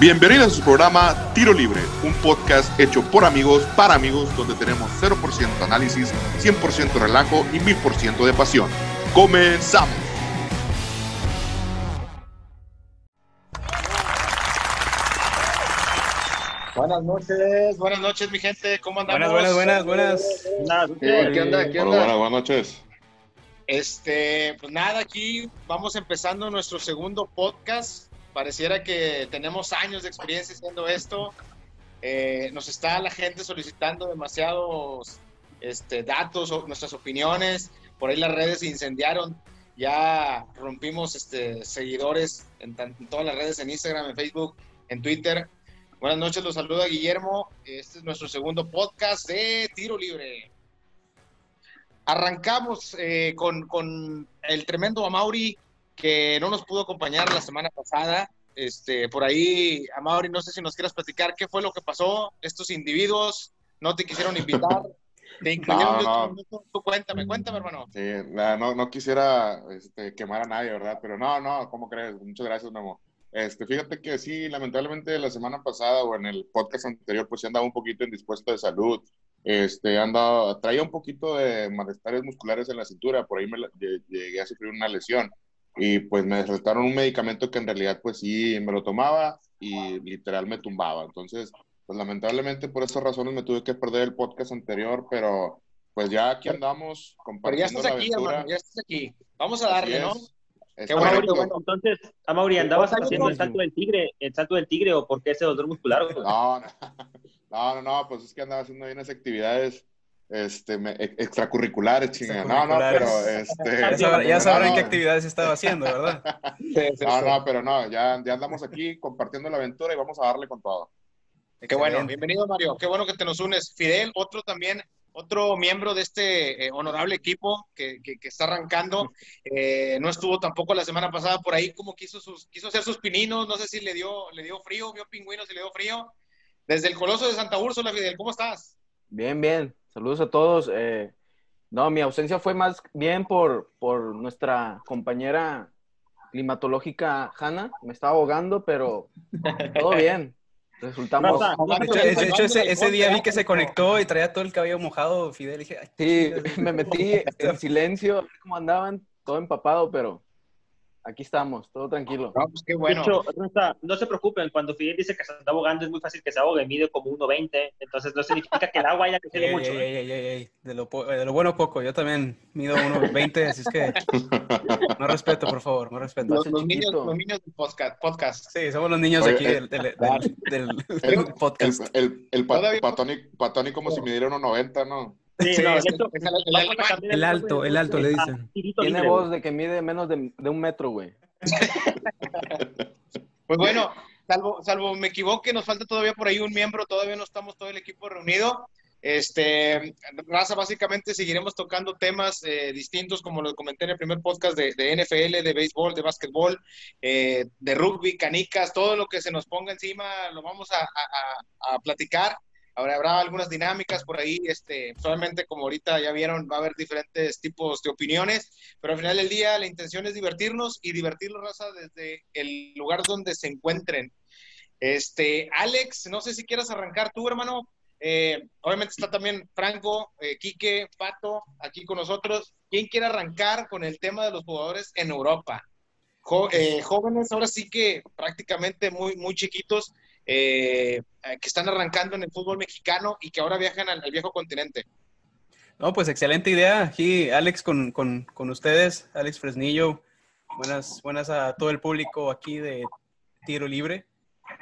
Bienvenidos a su programa Tiro Libre, un podcast hecho por amigos para amigos donde tenemos 0% análisis, 100% relajo y 1000% de pasión. ¡Comenzamos! Buenas noches, buenas noches mi gente, ¿cómo andamos? Buenas, buenas, buenas, buenas. ¿Qué, ¿Qué onda? ¿Qué onda? buenas, buenas noches. Este, pues nada, aquí vamos empezando nuestro segundo podcast. Pareciera que tenemos años de experiencia haciendo esto. Eh, nos está la gente solicitando demasiados este, datos nuestras opiniones. Por ahí las redes se incendiaron. Ya rompimos este, seguidores en todas las redes, en Instagram, en Facebook, en Twitter. Buenas noches, los saluda Guillermo. Este es nuestro segundo podcast de Tiro Libre. Arrancamos eh, con, con el tremendo Amauri, que no nos pudo acompañar la semana pasada. Este, por ahí, Amauri, no sé si nos quieras platicar qué fue lo que pasó. Estos individuos no te quisieron invitar. Te incluyeron No, no. minuto. Tú cuéntame, cuéntame, hermano. Sí, la- no, no quisiera este, quemar a nadie, ¿verdad? Pero no, no, ¿cómo crees? Muchas gracias, Memo. Este, fíjate que sí, lamentablemente la semana pasada o en el podcast anterior, pues sí andaba un poquito indispuesto de salud. Este, andaba, traía un poquito de malestares musculares en la cintura, por ahí me llegué a sufrir una lesión y pues me recetaron un medicamento que en realidad pues sí me lo tomaba y literal me tumbaba. Entonces, pues lamentablemente por esas razones me tuve que perder el podcast anterior, pero pues ya aquí andamos Pero ya compartiendo estás la aquí, aventura. hermano, ya estás aquí. Vamos a darle, ¿no? Qué bueno. Bueno, entonces, Amaury, ¿andabas haciendo el salto del tigre, el salto del tigre o por qué ese dolor muscular? No, no, no, no, no, pues es que andaba haciendo bien unas actividades este, me- ex- extracurriculares, chinga. No, no, pero este. Ya, sabrán, ya no, sabrán no, qué actividades estaba haciendo, ¿verdad? No, no, pero no, ya, ya andamos aquí compartiendo la aventura y vamos a darle con todo. Qué bueno, bienvenido Mario, qué bueno que te nos unes. Fidel, otro también, otro miembro de este eh, honorable equipo que, que- que está arrancando, eh, no estuvo tampoco la semana pasada por ahí, como quiso, sus, quiso hacer sus pininos, no sé si le dio, le dio frío, vio pingüinos y le dio frío. Desde el Coloso de Santa Úrsula, Fidel, ¿cómo estás? Bien, bien. Saludos a todos. Eh, no, mi ausencia fue más bien por, por nuestra compañera climatológica Hanna. Me estaba ahogando, pero todo bien. Resultamos. De hecho, de hecho, ese, ese día vi que se conectó y traía todo el cabello mojado, Fidel. dije, Sí, me metí en silencio, a ver cómo andaban, todo empapado, pero aquí estamos, todo tranquilo. No, pues qué bueno. De hecho, no se preocupen, cuando Fidel dice que se está ahogando es muy fácil que se ahogue, mide como 1.20, entonces no significa que el agua haya ey, mucho. ey, ¿eh? ey, ey, ey, De, lo, po- de lo bueno poco, yo también mido 1.20, así es que no respeto, por favor, no respeto. Los, los niños, los niños del podcast. podcast. Sí, somos los niños Oye, aquí eh, del, del, del- del- del El, podcast. el, el pa- Todavía- patoni, patoni como si midiera unos 90, ¿no? Sí, Sí, no, de es- hecho, es el- alto, el alto, le dicen. Tirito Tiene Libre, voz de que mide menos de, de un metro, güey. Pues bueno, salvo, salvo me equivoque, nos falta todavía por ahí un miembro, todavía no estamos todo el equipo reunido. Este, Raza, básicamente seguiremos tocando temas eh, distintos, como lo comenté en el primer podcast de, de NFL, de béisbol, de básquetbol, eh, de rugby, canicas, todo lo que se nos ponga encima lo vamos a- a platicar. Ahora habrá algunas dinámicas por ahí, este, solamente como ahorita ya vieron, va a haber diferentes tipos de opiniones, pero al final del día la intención es divertirnos y divertirlos, raza, desde el lugar donde se encuentren. Este, Alex, no sé si quieras arrancar tú, hermano. Eh, obviamente está también Franco, eh, Quique, Pato, aquí con nosotros. ¿Quién quiere arrancar con el tema de los jugadores en Europa? Jo- eh, jóvenes, ahora sí que prácticamente muy, muy chiquitos, eh, que están arrancando en el fútbol mexicano y que ahora viajan al, al viejo continente. No, pues excelente idea. Aquí, Alex, con, con, con ustedes, Alex Fresnillo. Buenas, buenas a todo el público aquí de Tiro Libre.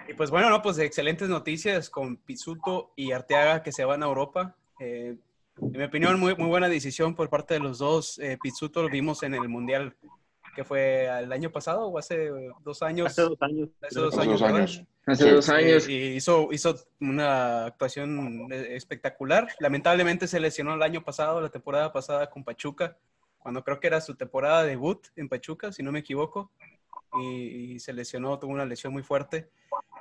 Y pues bueno, no, pues excelentes noticias con Pisuto y Arteaga que se van a Europa. Eh, en mi opinión, muy, muy buena decisión por parte de los dos. Eh, Pizzuto lo vimos en el Mundial que fue el año pasado o hace dos años. Hace dos años. Hace dos Hace años, dos ¿verdad? años. Hace Sí. dos años. Y hizo, hizo una actuación eh, espectacular. Lamentablemente se lesionó el año pasado, la temporada pasada con Pachuca, cuando creo que era su temporada de debut en Pachuca, si no me equivoco. Y, y se lesionó, tuvo una lesión muy fuerte.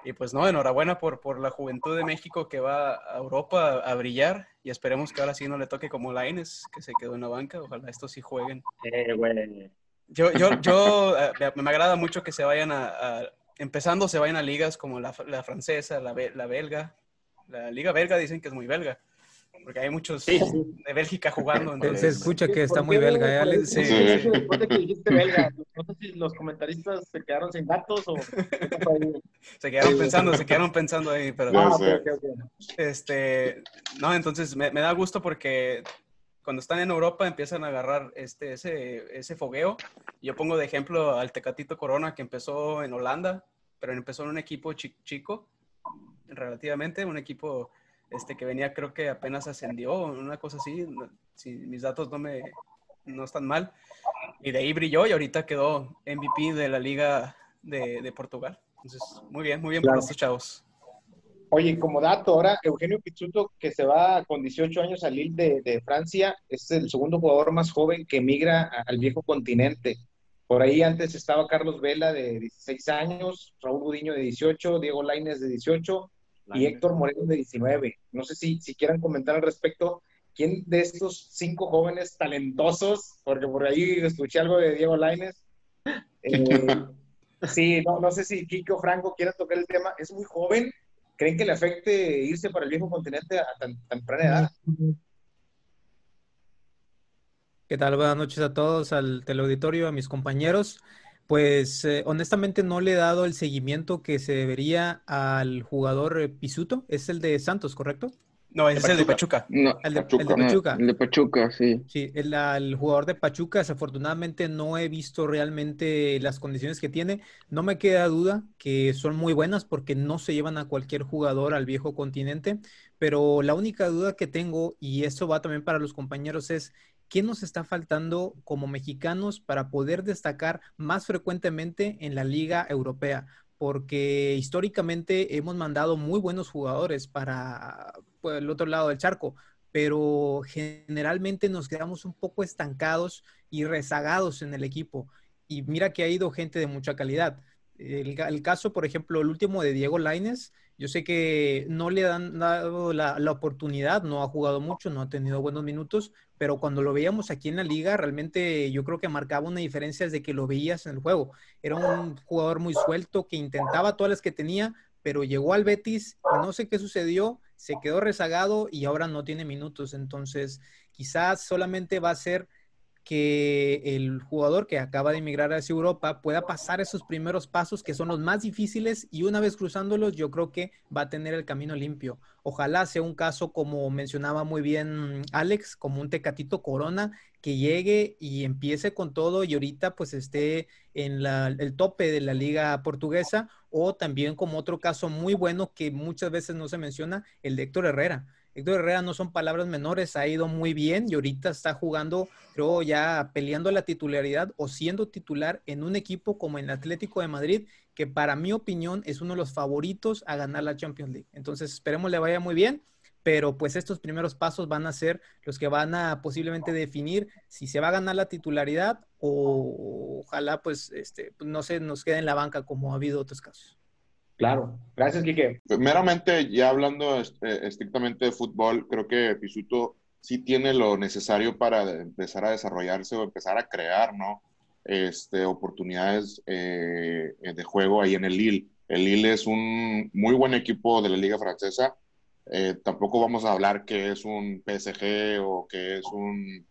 Y pues no, enhorabuena por, por la juventud de México que va a Europa a, brillar y esperemos que ahora sí no le toque como Laines, que se quedó en la banca. Ojalá estos sí jueguen. Eh, güey. Yo, yo, yo, eh, me, me agrada mucho que se vayan a, a- empezando se vayan a ligas como la, la francesa, la, la belga. La liga belga dicen que es muy belga, porque hay muchos Sí, sí. de Bélgica jugando. Se Entonces, escucha que está ¿Por muy belga, ¿eh, Alex? Sí. eso Después de que dijiste belga, no sé si los comentaristas se quedaron sin datos o se quedaron pensando, se quedaron pensando ahí, pero... No, Ah, sí. ok, ok. Este, no, entonces me, me da gusto porque cuando están en Europa empiezan a agarrar este, ese, ese fogueo. Yo pongo de ejemplo al Tecatito Corona que empezó en Holanda, pero empezó en un equipo chi- chico, relativamente, un equipo este, que venía creo que apenas ascendió, una cosa así, si mis datos no me no están mal. Y de ahí brilló y ahorita quedó MVP de la Liga de, de Portugal. Entonces, muy bien, muy bien Claro. por estos chavos. Oye, como dato, ahora Eugenio Pizzuto, que se va con 18 años al Lille de, de Francia, es el segundo jugador más joven que migra a- al viejo continente. Por ahí antes estaba Carlos Vela de 16 años, Raúl Gudiño de 18, Diego Lainez de 18 y Héctor Moreno de 19. No sé si, si quieran comentar al respecto, ¿quién de estos cinco jóvenes talentosos, porque por ahí escuché algo de Diego Lainez, eh, sí, no, no sé si Kike o Franco quieran tocar el tema, es muy joven, ¿creen que le afecte irse para el viejo continente a tan temprana edad? ¿Qué tal? Buenas noches a todos, al teleauditorio, a mis compañeros. Pues eh, honestamente no le he dado el seguimiento que se debería al jugador eh, Pisuto. Es el de Santos, ¿correcto? No, ese es el de Pachuca. No, El de, Pachuca. el de no, Pachuca. el de Pachuca, sí. Sí, el, al jugador de Pachuca, desafortunadamente no he visto realmente las condiciones que tiene. No me queda duda que son muy buenas porque no se llevan a cualquier jugador al viejo continente, pero la única duda que tengo, y eso va también para los compañeros, es ¿qué nos está faltando como mexicanos para poder destacar más frecuentemente en la Liga Europea? Porque históricamente hemos mandado muy buenos jugadores para pues, el otro lado del charco, pero generalmente nos quedamos un poco estancados y rezagados en el equipo. Y mira que ha ido gente de mucha calidad. El, caso, por ejemplo, el último de Diego Lainez, yo sé que no le han dado la, la, oportunidad, no ha jugado mucho, no ha tenido buenos minutos, pero cuando lo veíamos aquí en la liga, realmente yo creo que marcaba una diferencia desde que lo veías en el juego. Era un jugador muy suelto que intentaba todas las que tenía, pero llegó al Betis no sé qué sucedió, se quedó rezagado y ahora no tiene minutos. Entonces, quizás solamente va a ser que el jugador que acaba de emigrar hacia Europa pueda pasar esos primeros pasos que son los más difíciles y una vez cruzándolos yo creo que va a tener el camino limpio. Ojalá sea un caso como mencionaba muy bien Alex, como un Tecatito Corona que llegue y empiece con todo y ahorita pues esté en la, el tope de la liga portuguesa o también como otro caso muy bueno que muchas veces no se menciona, el de Héctor Herrera. Héctor Herrera no son palabras menores, ha ido muy bien y ahorita está jugando, creo, ya peleando la titularidad o siendo titular en un equipo como el Atlético de Madrid, que para mi opinión es uno de los favoritos a ganar la Champions League. Entonces, esperemos le vaya muy bien, pero pues estos primeros pasos van a ser los que van a posiblemente definir si se va a ganar la titularidad o ojalá pues este, no se nos quede en la banca como ha habido otros casos. Claro, gracias, Quique. Meramente, ya hablando este, estrictamente de fútbol, creo que Pisuto sí tiene lo necesario para empezar a desarrollarse o empezar a crear, ¿no? Este, oportunidades eh, de juego ahí en el Lille. El Lille es un muy buen equipo de la Liga Francesa. Eh, tampoco vamos a hablar que es un PSG o que es un,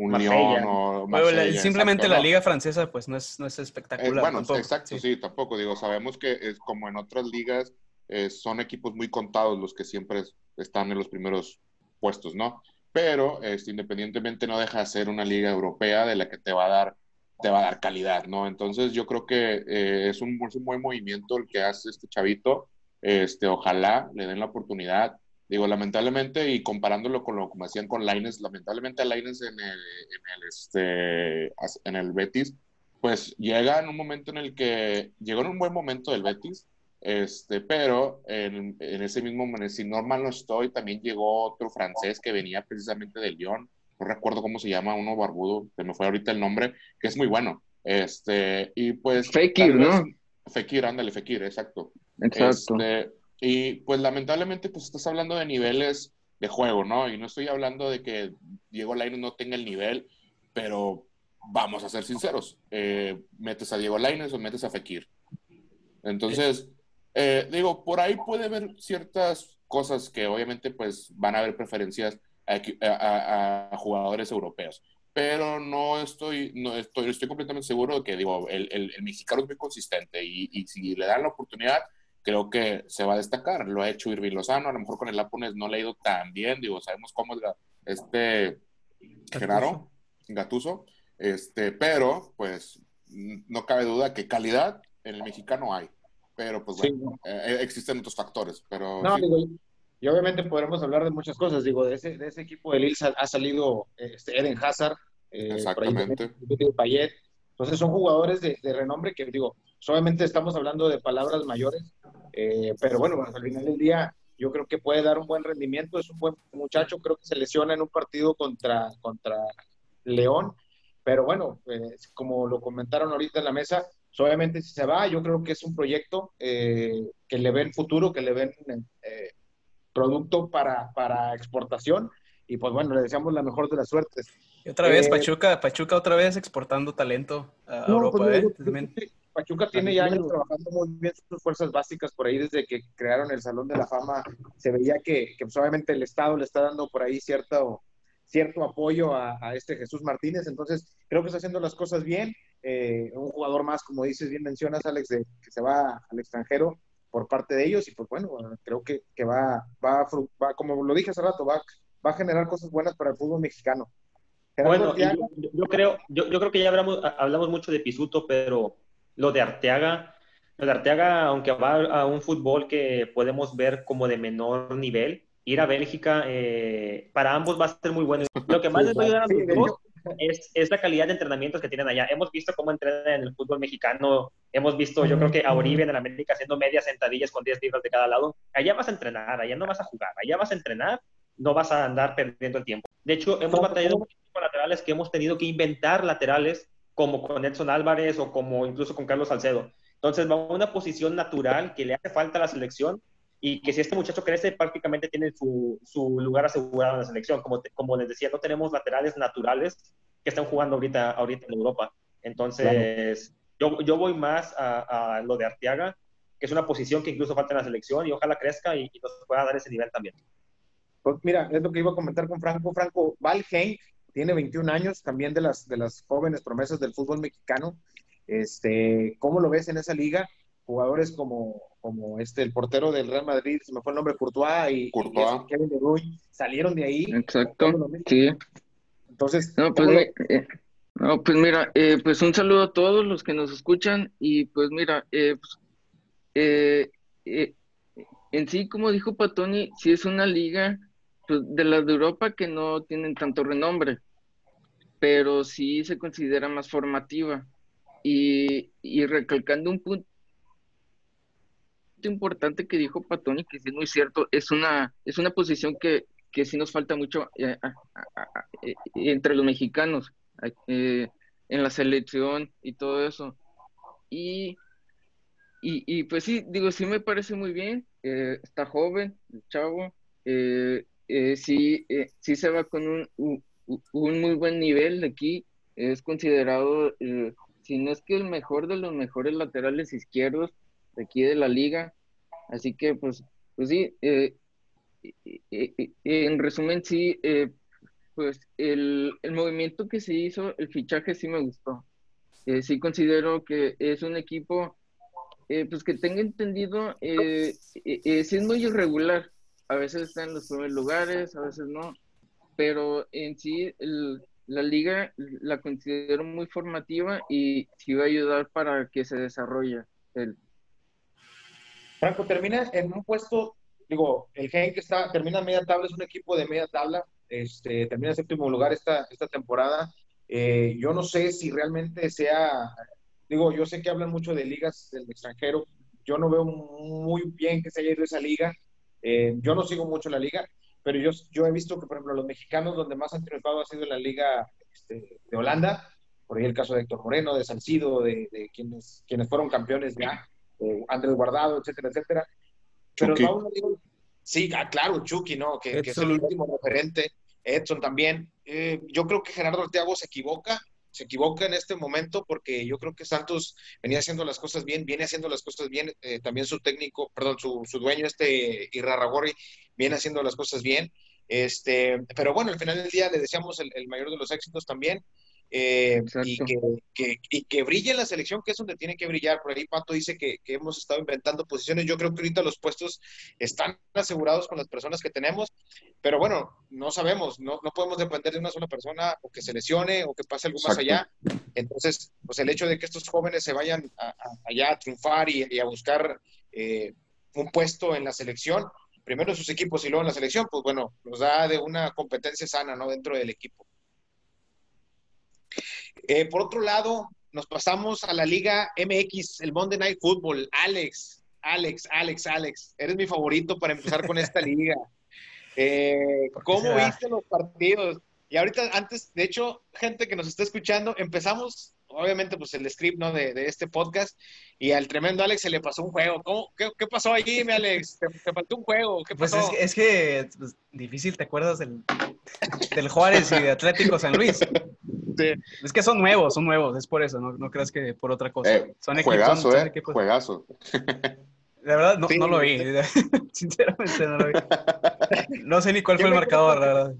un Lyon o Marsella, bueno, simplemente exacto, la liga francesa pues no es, no es espectacular. Eh, bueno, tampoco, exacto, sí. sí. tampoco digo, sabemos que es como en otras ligas eh, son equipos muy contados los que siempre están en los primeros puestos, ¿no? Pero este, independientemente no deja de ser una liga europea de la que te va a dar te va a dar calidad, ¿no? Entonces yo creo que eh, es, un, es, un, buen movimiento el que hace este chavito, este, ojalá le den la oportunidad, Digo, lamentablemente, y comparándolo con lo como hacían con Laines, lamentablemente Laines en el, en, el, este, en el Betis, pues llega en un momento en el que llegó en un buen momento del Betis, este, pero en, en ese mismo momento, si no mal no estoy, también llegó otro francés que venía precisamente del Lyon, no recuerdo cómo se llama, uno barbudo, se me fue ahorita el nombre, que es muy bueno. Este, y pues. Fekir, ¿no? Fekir, ándale, Fekir, exacto. Exacto. Este, y pues lamentablemente pues estás hablando de niveles de juego, ¿no? Y no estoy hablando de que Diego Lainez no tenga el nivel, pero vamos a ser sinceros, eh, metes a Diego Lainez o metes a Fekir. Entonces, eh, digo, por ahí puede haber ciertas cosas que obviamente pues van a haber preferencias a, a- a jugadores europeos. Pero no estoy, no estoy, estoy completamente seguro de que, digo, el, el- el mexicano es muy consistente y, y si le dan la oportunidad, creo que se va a destacar. Lo ha hecho Irving Lozano, a lo mejor con el Lapones no le ha ido tan bien, digo, sabemos cómo es la- este Genaro Gatuso, este, pero pues no cabe duda que calidad en el mexicano hay, pero pues Sí. bueno, eh, existen otros factores, pero No, sí. digo, y obviamente podremos hablar de muchas cosas. Digo, de ese, de ese equipo de Lille ha salido este, Eden Hazard, eh, por ahí Exactamente. también Payet. Entonces son jugadores de, de renombre que, digo, solamente estamos hablando de palabras mayores, eh, pero bueno, al final del día yo creo que puede dar un buen rendimiento. Es un buen muchacho, creo que se lesiona en un partido contra, contra León, pero bueno, pues, como lo comentaron ahorita en la mesa, pues, obviamente si se va, yo creo que es un proyecto eh, que le ven futuro, que le ven eh, producto para, para exportación. Y pues bueno, le deseamos la mejor de las suertes. Y otra vez, Eh, Pachuca, Pachuca otra vez exportando talento a No, Europa, pues, ¿eh? digo, También. Pachuca tiene ya años trabajando muy bien sus fuerzas básicas por ahí desde que crearon el Salón de la Fama. Se veía que, que pues, obviamente el Estado le está dando por ahí cierto, cierto apoyo a, a este Jesús Martínez. Entonces, creo que está haciendo las cosas bien. Eh, un jugador más, como dices, bien mencionas, Alex, de, que se va al extranjero por parte de ellos. Y pues bueno, creo que, que va, va, como lo dije hace rato, va, va a generar cosas buenas para el fútbol mexicano. Bueno, yo, yo creo, yo, yo creo que ya hablamos, hablamos mucho de Pisuto, pero lo de Arteaga, lo de Arteaga, aunque va a un fútbol que podemos ver como de menor nivel, ir a Bélgica eh, para ambos va a ser muy bueno. Lo que más les va a ayudar a los dos es, es la calidad de entrenamientos que tienen allá. Hemos visto cómo entrenan en el fútbol mexicano, hemos visto, yo creo que a Oribe en el América haciendo medias sentadillas con 10 libras de cada lado. Allá vas a entrenar, allá no vas a jugar, allá vas a entrenar, no vas a andar perdiendo el tiempo. De hecho, hemos ¿Cómo- batallado con laterales que hemos tenido que inventar laterales como con Edson Álvarez o como incluso con Carlos Salcedo. Entonces va a una posición natural que le hace falta a la selección y que si este muchacho crece prácticamente tiene su, su lugar asegurado en la selección. Como, te- como les decía, no tenemos laterales naturales que están jugando ahorita, ahorita en Europa. Entonces yo, yo voy más a, a lo de Arteaga, que es una posición que incluso falta en la selección y ojalá crezca y, y nos pueda dar ese nivel también. Pues mira, es lo que iba a comentar con Franco. Franco, Val Henk tiene 21 años, también de las, de las jóvenes promesas del fútbol mexicano. Este, ¿Cómo lo ves en esa liga? Jugadores como, como este, el portero del Real Madrid, se me fue el nombre, Courtois y, Courtois. y Kevin De Bruyne, salieron de ahí. Exacto, sí. Entonces, No, pues, ¿cómo lo- eh, no, pues mira, eh, pues un saludo a todos los que nos escuchan y pues mira, eh, pues, eh, eh, en sí, como dijo Patoni, sí es una liga de las de Europa que no tienen tanto renombre, pero sí se considera más formativa. Y, y recalcando un punto importante que dijo Patoni, que es muy cierto, es una, es una posición que, que sí nos falta mucho eh, eh, entre los mexicanos, eh, en la selección y todo eso. Y, y, y, pues sí, digo, sí me parece muy bien, está joven, el chavo, eh, sí, eh, sí se va con un, un, un muy buen nivel aquí, es considerado, eh, si no es que el mejor de los mejores laterales izquierdos de aquí de la liga, así que pues, pues sí, eh, en resumen, sí, eh, pues el, el movimiento que se hizo, el fichaje sí me gustó. Eh, sí considero que es un equipo, pues que tenga entendido, eh, eh, eh, sí es muy irregular. A veces está en los primeros lugares, a veces no, pero en sí la liga la considero muy formativa y sí va a ayudar para que se desarrolle el, Franco termina en un puesto, digo, el Genk está, termina en media tabla, es un equipo de media tabla, este, termina en séptimo lugar esta, esta temporada. Eh, yo no sé si realmente sea, digo, yo sé que hablan mucho de ligas del extranjero, yo no veo muy bien que se haya ido esa liga, Eh, yo no sigo mucho la liga, pero yo, yo he visto que, por ejemplo, los mexicanos donde más han triunfado ha sido en la liga este, de Holanda, por ahí el caso de Héctor Moreno, de Salcido, de, de quienes, quienes fueron campeones ya, eh, Andrés Guardado, etcétera, etcétera. Pero no, digo- sí, ah, claro, Chucky, ¿no? Que, que es el último referente. Edson también. Eh, yo creo que Gerardo Arteago se equivoca se equivoca en este momento porque yo creo que Santos venía haciendo las cosas bien, viene haciendo las cosas bien, eh, también su técnico, perdón, su, su dueño, este Irarragorri, viene haciendo las cosas bien. Este, pero bueno, al final del día le deseamos el, el mayor de los éxitos también. Eh, y, que, que, y, que, brille en la selección, que es donde tiene que brillar. Por ahí Pato dice que, que, hemos estado inventando posiciones. Yo creo que ahorita los puestos están asegurados con las personas que tenemos, pero bueno, no sabemos, no, no podemos depender de una sola persona o que se lesione o que pase algo más allá. Entonces, pues el hecho de que estos jóvenes se vayan a, a, allá a triunfar y, y a buscar eh, un puesto en la selección, primero en sus equipos y luego en la selección, pues bueno, nos da de una competencia sana, ¿no? Dentro del equipo. Eh, por otro lado, nos pasamos a la Liga MX, el Monday Night Football. Alex, Alex, Alex, Alex, eres mi favorito para empezar con esta liga. Eh, ¿Cómo viste los partidos? Y ahorita, antes, de hecho, gente que nos está escuchando, empezamos, obviamente, pues el script ¿no? de, de este podcast, y al tremendo Alex se le pasó un juego. ¿Cómo, qué, qué, pasó allí, mi Alex? ¿Te, ¿Te, faltó un juego? ¿Qué pasó? Pues es, es que pues, difícil, ¿te acuerdas del, del Juárez y de Atlético San Luis? Es que son nuevos, son nuevos, es por eso, no, no creas que por otra cosa. Eh, son juegazo, equipos, son, eh, equipos. juegazo. La verdad, no, sí, no lo vi. Sinceramente, no lo vi. No sé ni cuál fue el marcador, la verdad.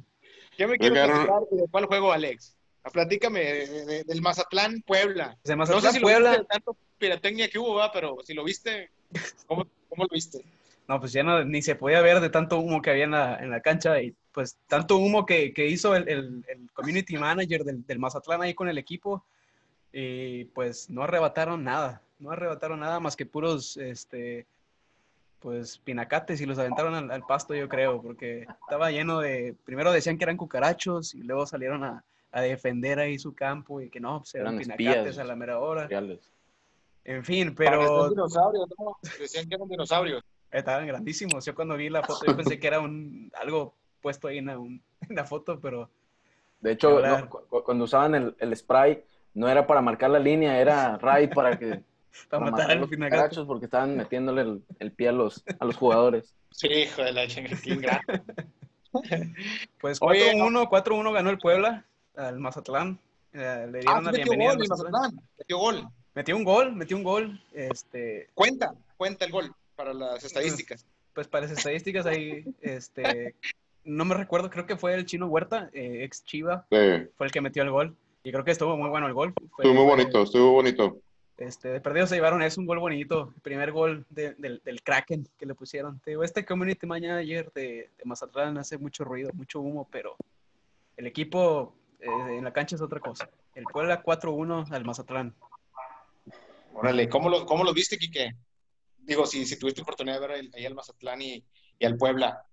Yo me quiero platicar de cuál juego, Alex. Platícame de, de, del Mazatlán Puebla. De Mazatlán, no sé si Puebla. Lo viste, tanto pirotecnia que hubo, ¿va? pero si lo viste, ¿cómo, ¿cómo, lo viste? No, pues ya no, ni se podía ver de tanto humo que había en la, en la cancha y pues tanto humo que, que hizo el, el, el, community manager del, del, Mazatlán ahí con el equipo y pues no arrebataron nada, no arrebataron nada más que puros, este, pues pinacates y los aventaron al, al pasto yo creo, porque estaba lleno de, primero decían que eran cucarachos y luego salieron a, a defender ahí su campo y que no, pues eran, eran pinacates espías, a la mera hora. Reales. En fin, pero... Dinosaurios, ¿no? Decían que eran dinosaurios. Estaban grandísimos. Yo cuando vi la foto yo pensé que era un algo puesto ahí en la, un, en la foto, pero... De hecho, no, cuando usaban el, el, spray, no era para marcar la línea, era raid para que... para, para, matar a los pinagachos. porque estaban metiéndole el, el, pie a los, a los jugadores. Sí, hijo de la chingada. pues 4-1, 4-1 ganó el Puebla al Mazatlán. Eh, le dieron ah, la bienvenida gol, al Mazatlán. Metió gol. Metió un gol, metió un gol. Este... Cuenta, cuenta el gol para las estadísticas. Pues para las estadísticas ahí, este, no me recuerdo, creo que fue el chino Huerta, eh, ex Chiva, sí. fue el que metió el gol. Y creo que estuvo muy bueno el gol. Fue, estuvo muy bonito, estuvo bonito. Este, de perdido se llevaron, es un gol bonito, el primer gol de, de, del Kraken que le pusieron. Te digo, este community manager de, de Mazatlán hace mucho ruido, mucho humo, pero el equipo eh, en la cancha es otra cosa. El Puebla 4-1 al Mazatlán. Órale, ¿cómo lo, cómo lo viste, Quique? Digo, si, si tuviste oportunidad de ver ahí al Mazatlán y, y, al Puebla.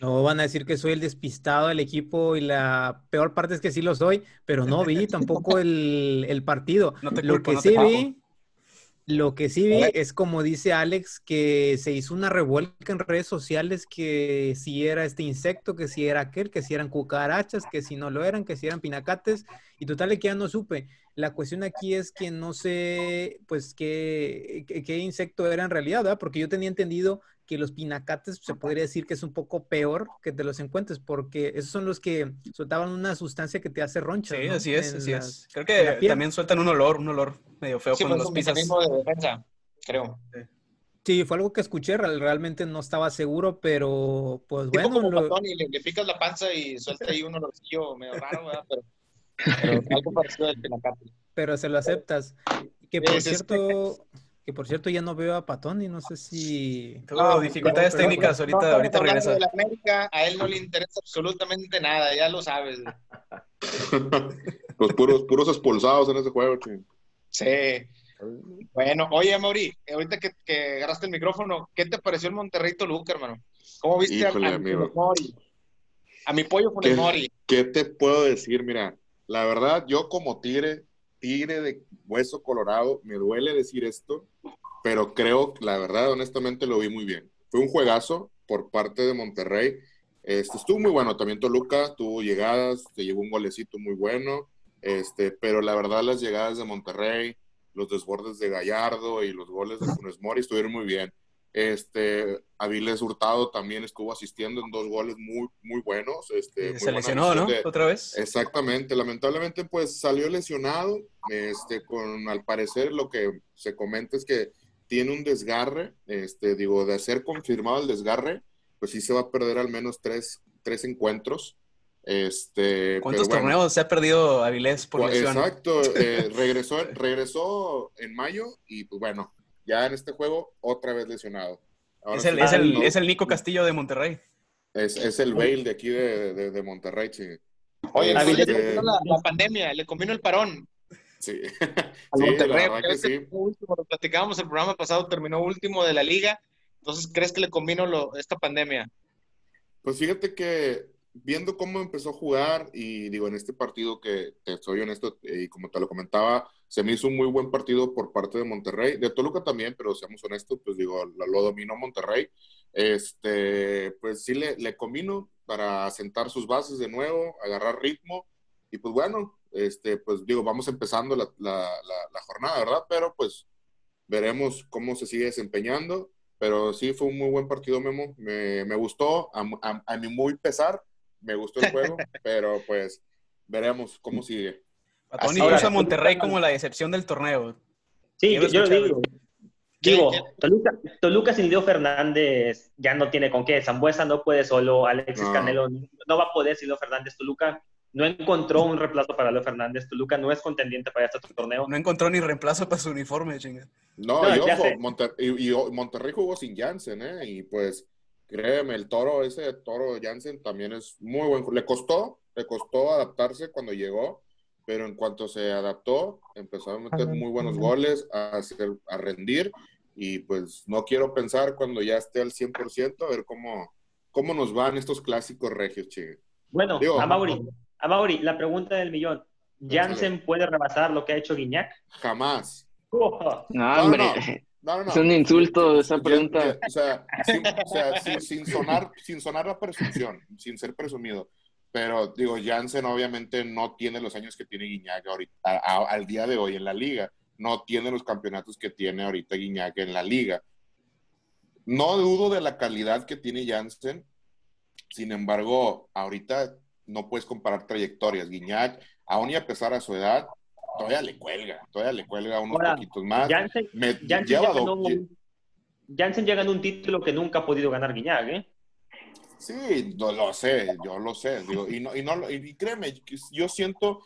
No van a decir que soy el despistado del equipo y la peor parte es que sí lo soy, pero no vi tampoco el, el partido. No te lo que no sí vi, lo que sí vi es como dice Alex, que se hizo una revuelca en redes sociales que si era este insecto, que si era aquel, que si eran cucarachas, que si no lo eran, que si eran pinacates, y total que ya no supe. La cuestión aquí es que no sé, pues, qué, qué, qué insecto era en realidad, ¿verdad? Porque yo tenía entendido que los pinacates se podría decir que es un poco peor que te los encuentres, porque esos son los que soltaban una sustancia que te hace roncha. Sí, ¿no? así es, en así las, es. Creo que también sueltan un olor, un olor medio feo sí, cuando los pisas. De defensa, creo. Sí. sí. fue algo que escuché, realmente no estaba seguro, pero pues tipo bueno. Como lo... patón y le, le, picas la panza y suelta ahí un olorcillo medio raro, ¿verdad? Pero, pero algo parecido al. Pero se lo aceptas. Que por cierto... Que por cierto ya no veo a Patón y no sé si... No, dificultades pero, técnicas, pero, ahorita, no, ahorita regresa. De la América, a él no le interesa absolutamente nada, ya lo sabes. Los puros, puros expulsados en ese juego, chico. Sí. Bueno, oye, Mauri, ahorita que, que, agarraste el micrófono, ¿qué te pareció el Monterrey Toluca, hermano? ¿Cómo viste Híjole, a. Mori? A mi pollo con el Mori. ¿Qué te puedo decir? Mira, la verdad, yo como tigre, tigre de hueso colorado, me duele decir esto, pero creo, la verdad, honestamente lo vi muy bien. Fue un juegazo por parte de Monterrey. Este, estuvo muy bueno también Toluca, tuvo llegadas, se llevó un golecito muy bueno, este, pero la verdad las llegadas de Monterrey, los desbordes de Gallardo y los goles de Funes Mori estuvieron muy bien. Este, Avilés Hurtado también estuvo asistiendo en dos goles muy, muy buenos. Este, Se lesionó, ¿no? de- Otra vez. Exactamente, lamentablemente pues salió lesionado, este, con al parecer lo que se comenta es que tiene un desgarre, este, digo, de ser confirmado el desgarre, pues sí se va a perder al menos tres, tres encuentros, este, ¿Cuántos bueno, torneos se ha perdido Avilés por Gua- lesión? Exacto, eh, regresó, regresó en mayo y pues bueno, ya en este juego otra vez lesionado. Ahora Es el, es, el, no, es el Nico Castillo de Monterrey. es- es el Bale de aquí de, de- de Monterrey, sí. Oye, Este, le convino la, la pandemia, le convino el parón sí. al Sí, Monterrey. la verdad que ¿Crees que sí. terminó último? Lo platicábamos el programa pasado, terminó último de la liga. Entonces, ¿crees que le convino lo, esta pandemia? Pues fíjate que viendo cómo empezó a jugar y digo, en este partido que te soy honesto eh, y como te lo comentaba, se me hizo un muy buen partido por parte de Monterrey, de Toluca también, pero seamos honestos, pues digo, lo, lo dominó Monterrey. Este, pues sí le, le combino para sentar sus bases de nuevo, agarrar ritmo y pues bueno, este, pues digo, vamos empezando la, la, jornada, ¿verdad? Pero pues veremos cómo se sigue desempeñando. Pero sí fue un muy buen partido, Memo. Me, me gustó, a, a- a mi muy pesar, me gustó el juego, pero pues veremos cómo sigue. Tony puso a Monterrey como la decepción del torneo. Sí, yo lo digo. ¿Quién- Digo? Toluca, Toluca sin Leo Fernández ya no tiene con qué. Zambuesa no puede solo, Alexis No. Canelo no, va a poder sin Leo Fernández. Toluca no encontró un reemplazo para Leo Fernández. Toluca no es contendiente para este torneo. No encontró ni reemplazo para su uniforme, chinga. No, No, y ojo. Monter- y, Monterrey jugó sin Jansen, ¿eh? Y pues, créeme, el toro, ese toro Jansen también es muy buen. Le costó, le costó adaptarse cuando llegó, pero en cuanto se adaptó, empezó a meter muy buenos goles, a, hacer, a rendir. Y pues no quiero pensar cuando ya esté al 100%, a ver cómo, cómo nos van estos clásicos regios, che. Bueno, Digo, a Mauri, a Mauri, la pregunta del millón. ¿Jansen puede rebasar lo que ha hecho Guiñac? Jamás. Oh, No, hombre. no. No, no, no. Es un insulto esa Ya- pregunta. ya, o sea, sin, o sea, sin- sin sonar, sin sonar la presunción, sin ser presumido. Pero digo, Jansen obviamente no tiene los años que tiene Guiñac ahorita, a- a- al día de hoy en la liga. No tiene los campeonatos que tiene ahorita Guiñac en la liga. No dudo de la calidad que tiene Jansen. Sin embargo, ahorita no puedes comparar trayectorias. Guiñac, aún y a pesar de su edad, todavía le cuelga, todavía le cuelga unos Ahora, poquitos más. Jansen, Me- Jansen lleva ya do- ganó, lle- Jansen ya ganó un título que nunca ha podido ganar Guiñac, ¿eh? Sí, lo, lo sé, yo lo sé. Digo, y, no, y, no, y créeme, yo siento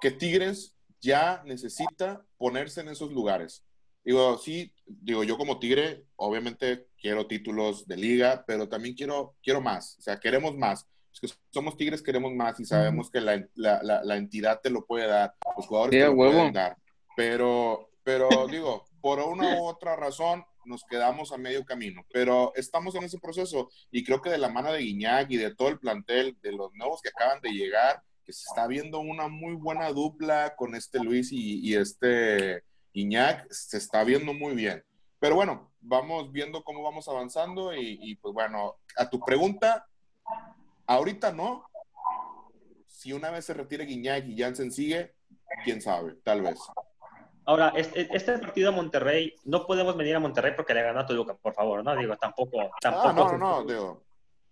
que Tigres ya necesita ponerse en esos lugares. Digo, sí, digo, yo como Tigre, obviamente quiero títulos de liga, pero también quiero, quiero más. O sea, queremos más. Que somos Tigres, queremos más y sabemos que la, la, la, la entidad te lo puede dar, los jugadores Sí, te lo huevo. pueden dar. Pero, pero digo, por una u otra razón nos quedamos a medio camino. Pero estamos en ese proceso y creo que de la mano de Guiñac y de todo el plantel, de los nuevos que acaban de llegar, que se está viendo una muy buena dupla con este Luis y, y este Guiñac, se está viendo muy bien. Pero bueno, vamos viendo cómo vamos avanzando y, y, pues bueno, a tu pregunta, ahorita no. Si una vez se retire Guiñac y Jansen sigue, quién sabe, tal vez. Ahora, este, este partido a Monterrey, no podemos venir a Monterrey porque le ganó a Toluca, por favor, ¿no? Digo, tampoco. tampoco Ah, no, no, no, digo,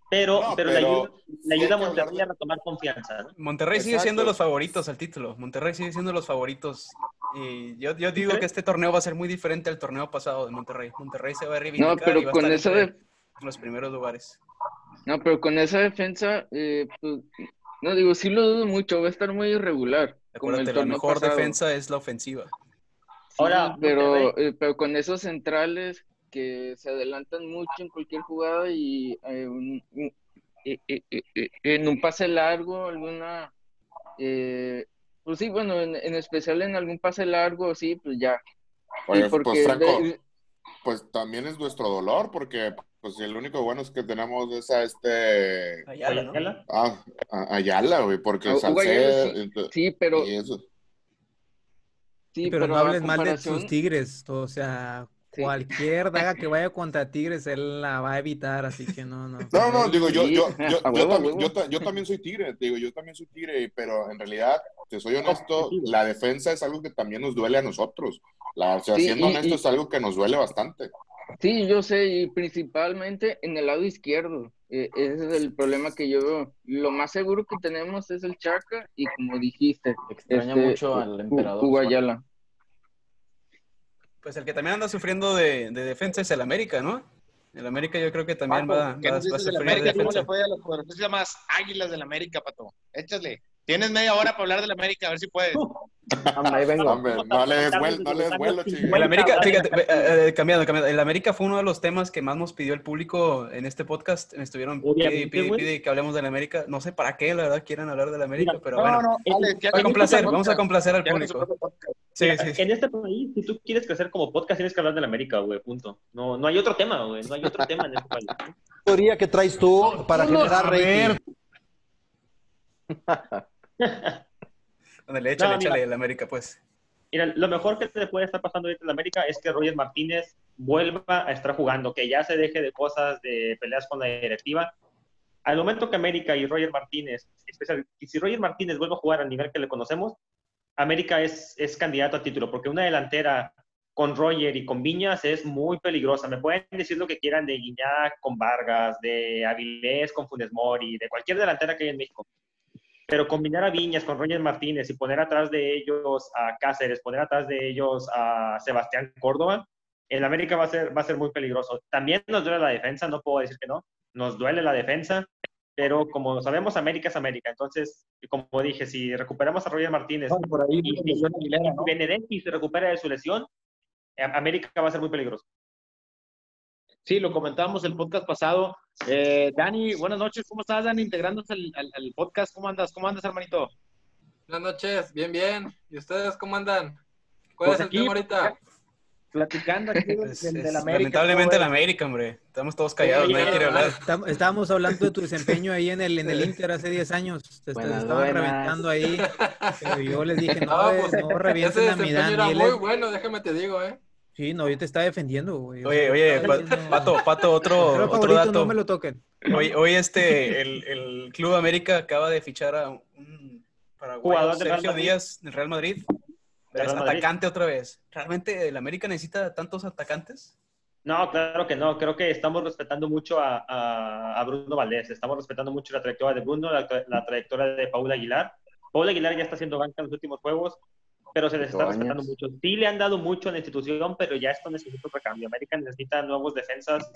Pero, no, pero, pero le ayuda, le a Monterrey de- a retomar confianza, ¿no? Monterrey sigue Exacto. siendo los favoritos al título. Monterrey sigue siendo los favoritos. Y yo, yo digo que este torneo va a ser muy diferente al torneo pasado de Monterrey. Monterrey se va a reivindicar No, pero y va a con estar eso de, los primeros lugares. No, pero con esa defensa, eh, pues, no digo, sí lo dudo mucho, va a estar muy irregular. como el Acuérdate, la mejor pasado. defensa es la ofensiva. Sí, Ahora, pero, eh, pero con esos centrales que se adelantan mucho en cualquier jugada y eh, un- un- eh, eh, eh, eh, en un pase largo, alguna, eh, pues sí, bueno, en, en especial en algún pase largo, sí, pues ya. Oye, Sí, porque pues Franco, de- pues también es nuestro dolor, porque pues el único bueno es que tenemos es a este Ayala, ¿no? Ayala. ah, Ayala, güey, porque Ah, Salcedo, Ayala, ento- sí, pero, y eso. sí, pero, no hables mal de sus Tigres. O sea, Sí. cualquier daga que vaya contra Tigres, él la va a evitar, así que no, no. No, no, digo, yo, Sí, yo, yo, yo también, yo ta- yo también soy tigre, digo, yo también soy tigre, pero en realidad, te soy honesto, la defensa es algo que también nos duele a nosotros. La, o sea, Sí, siendo y- honesto, y- es algo que nos duele bastante. Sí, yo sé, y principalmente en el lado izquierdo. Eh, ese es el problema que yo veo. Lo más seguro que tenemos es el Chaca y como dijiste, Extraña este, mucho al emperador. Pues el que también anda sufriendo de, de defensa es el América, ¿no? El América yo creo que también Pato, va, ¿qué va- nos va a sufrir de América? ¿Cómo le defensa. fue a las poderosas llamadas Águilas del América, Pato? Échale. Tienes media hora para hablar del América, a ver si puedes. Ahí vengo. Hombre, no le des vuelo, no le des vuelo. El América, fíjate, eh, eh, cambiando, cambiando. El América fue uno de los temas que más nos pidió el público en este podcast. Me estuvieron pide, que hablemos del América. No sé para qué, la verdad, quieran hablar del América, Mira, pero no, bueno. no, ya Para tenemos complacer, otro vamos a podcast. complacer al público. otro podcast. Sí, Mira, sí, sí. En este país, si tú quieres crecer como podcast, tienes que hablar del América, güey, punto. No, no hay otro tema, güey. No hay otro tema en este país. teoría que traes tú para generar rating. No, el América, pues. Mira, lo mejor que te puede estar pasando ahorita en América es que Roger Martínez vuelva a estar jugando, que ya se deje de cosas de peleas con la directiva. Al momento que América y Roger Martínez, especial, y si Roger Martínez vuelve a jugar al nivel que le conocemos, América es, es candidato a título, porque una delantera con Roger y con Viñas es muy peligrosa. Me pueden decir lo que quieran de Guiñac con Vargas, de Avilés con Funes Mori, de cualquier delantera que hay en México. Pero combinar a Viñas con Roger Martínez y poner atrás de ellos a Cáceres, poner atrás de ellos a Sebastián Córdoba, el América va a ser, va a ser muy peligroso. También nos duele la defensa, no puedo decir que no. Nos duele la defensa, pero como sabemos, América es América. Entonces, como dije, si recuperamos a Roger Martínez No, por ahí, y, lesión Aguilera, ¿no? y Benedetti se recupera de su lesión, eh, América va a ser muy peligroso. Sí, lo comentábamos el podcast pasado. Eh, Dani, buenas noches. ¿Cómo estás, Dani? Integrándose al, al- al podcast. ¿Cómo andas? ¿Cómo andas, hermanito? Buenas noches, bien, bien. ¿Y ustedes cómo andan? ¿Cuál Pues es el tema ahorita? Platicando aquí Es- del América. lamentablemente el todo, América, hombre. Estamos todos callados, Oye, nadie quiere hablar. Estábamos hablando de tu desempeño ahí en el, en el Inter hace 10 años. Te, Buenas, estaban buenas. reventando ahí. Pero yo les dije, no, No, pues, no Ese revienten a mi Dani. era muy bueno, déjame te digo, ¿eh? Sí, no, yo te estaba defendiendo, güey. Oye, oye, estaba Pa- diciendo, Pato, Pato, otro, "Pero otro favorito, dato. no me lo toquen. Hoy, hoy este, el, el Club América acaba de fichar a un paraguayo, del Sergio. Díaz, del Real Madrid. Del Es Real Madrid. atacante otra vez. ¿Realmente el América necesita tantos atacantes? No, claro que no. Creo que estamos respetando mucho a, a- a Bruno Valdés. Estamos respetando mucho la trayectoria de Bruno, la, tra- la trayectoria de Paul Aguilar. Paul Aguilar ya está haciendo banca en los últimos juegos, pero se les está respetando años. mucho. Sí le han dado mucho a la institución, pero ya esto necesita otro cambio. América necesita nuevos defensas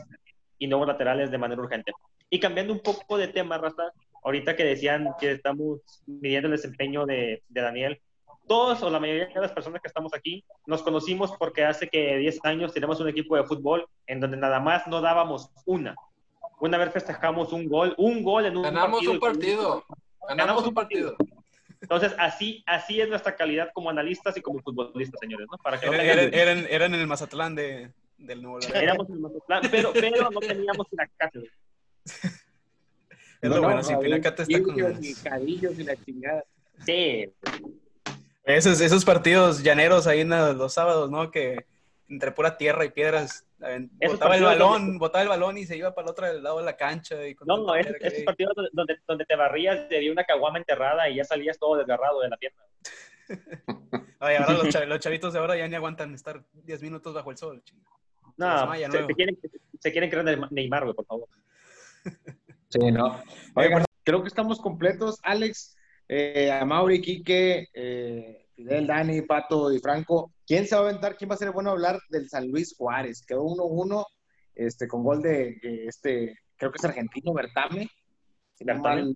y nuevos laterales de manera urgente. Y cambiando un poco de tema, Rafa, ahorita que decían que estamos midiendo el desempeño de, de Daniel, todos o la mayoría de las personas que estamos aquí nos conocimos porque hace que 10 años tenemos un equipo de fútbol en donde nada más no dábamos una. Una vez festejamos un gol, un gol en un Ganamos partido. un partido. Ganamos un partido. Entonces, así, así es nuestra calidad como analistas y como futbolistas, señores, ¿no? Para que no Eran, eran, duda. eran- eran en el Mazatlán de, del Nuevo Laredo. Éramos el Mazatlán, pero, pero no teníamos casa. Es lo bueno, si Pinacate está con... Y cadillos y la chingada. Sí, Esos, esos partidos llaneros ahí en los sábados, ¿no? Que entre pura tierra y piedras, botaba el balón, donde- botaba el balón y se iba para el otro lado de la cancha. Y con no, no, esos, que esos partidos donde- donde, te barrías, te dio una caguama enterrada y ya salías todo desgarrado de la pierna. Ay, ahora los, chav- los chavitos de ahora ya ni aguantan estar 10 minutos bajo el sol. chinga. Se No, se, quieren, se quieren creer Neymar, güey, por favor. Sí, no. Oigan, creo que estamos completos. Alex, eh, a Mauri, Quique, eh, Fidel, Dani, Pato y Franco. ¿Quién se va a aventar? ¿Quién va a ser bueno hablar del San Luis Juárez? Quedó 1-1 este, con gol de este, creo que es argentino, Bertame. Si Bertame.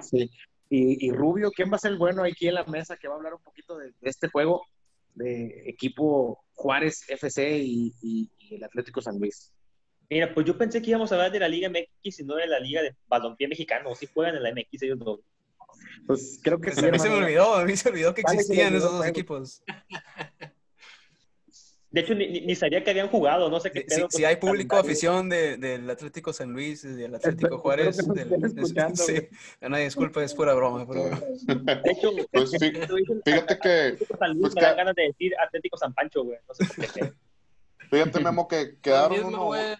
sí. Y, y Rubio, ¿quién va a ser el bueno aquí en la mesa que va a hablar un poquito de, de este juego de equipo Juárez FC y, y- y el Atlético San Luis? Mira, pues yo pensé que íbamos a hablar de la Liga MX y no de la Liga de Balompié Mexicano. Sí juegan en la MX ellos dos. Pues creo que Pues a mí se me olvidó, a mí se me olvidó que existían esos dos equipos. De hecho, ni, ni- sabía que habían jugado, no sé qué Si, pedo si con hay público, calendario. afición de- del Atlético San Luis, y del Atlético Juárez, del, sí, no, disculpa, es pura broma, pura broma. De hecho, Pues dicen fíjate que, San Luis, pues me ca- ganas de decir Atlético San Pancho, güey. No sé por qué. fíjate, Memo, que quedaron mismo, uno, güey.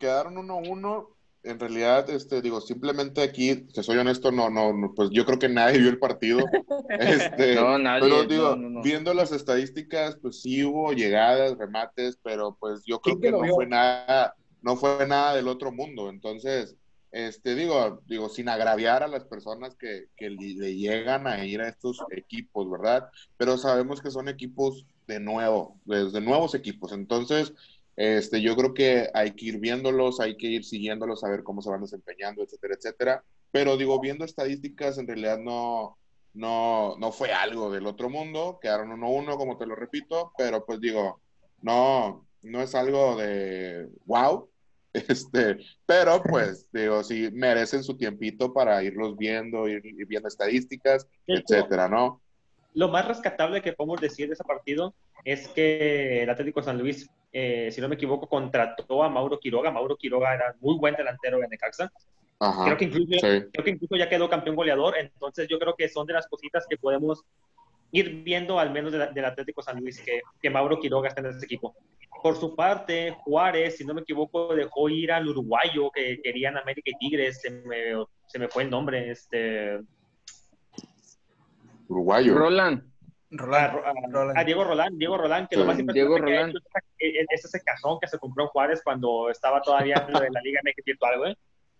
quedaron 1-1 en realidad, este, digo, simplemente aquí, que soy honesto, no, no, no, pues yo creo que nadie vio el partido. Este, No, nadie, pero digo, no, no, no. viendo las estadísticas, pues sí hubo llegadas, remates, pero pues yo creo ¿Quién que no vio? fue nada, no fue nada del otro mundo. Entonces, este, digo, digo, sin agraviar a las personas que, le llegan a ir a estos equipos, ¿verdad? Pero sabemos que son equipos de nuevo, desde nuevos equipos. Entonces, este, yo creo que hay que ir viéndolos, hay que ir siguiéndolos, a ver cómo se van desempeñando, etcétera, etcétera. Pero digo, viendo estadísticas, en realidad no, no, no fue algo del otro mundo, quedaron 1-1, como te lo repito, pero pues digo, no, no es algo de wow, este, pero pues digo, sí merecen su tiempito para irlos viendo, ir, ir viendo estadísticas, De etcétera, ¿no? Lo más rescatable que podemos decir de ese partido es que el Atlético San Luis, eh, si no me equivoco, contrató a Mauro Quiroga. Mauro Quiroga era muy buen delantero de Necaxa. Ajá, Creo que, incluso, sí. creo que incluso ya quedó campeón goleador. Entonces yo creo que son de las cositas que podemos ir viendo, al menos de la- del Atlético San Luis, que, que Mauro Quiroga está en ese equipo. Por su parte, Juárez, si no me equivoco, dejó ir al uruguayo que querían América y Tigres. Se me, se me fue el nombre. Este, Uruguayo. Roland, Roland, a- Roland. a Diego Rolán, Diego Rolán, que lo más que ha hecho es, es- es ese cajón que se compró en Juárez cuando estaba todavía en lo de la Liga MX y algo, ¿eh?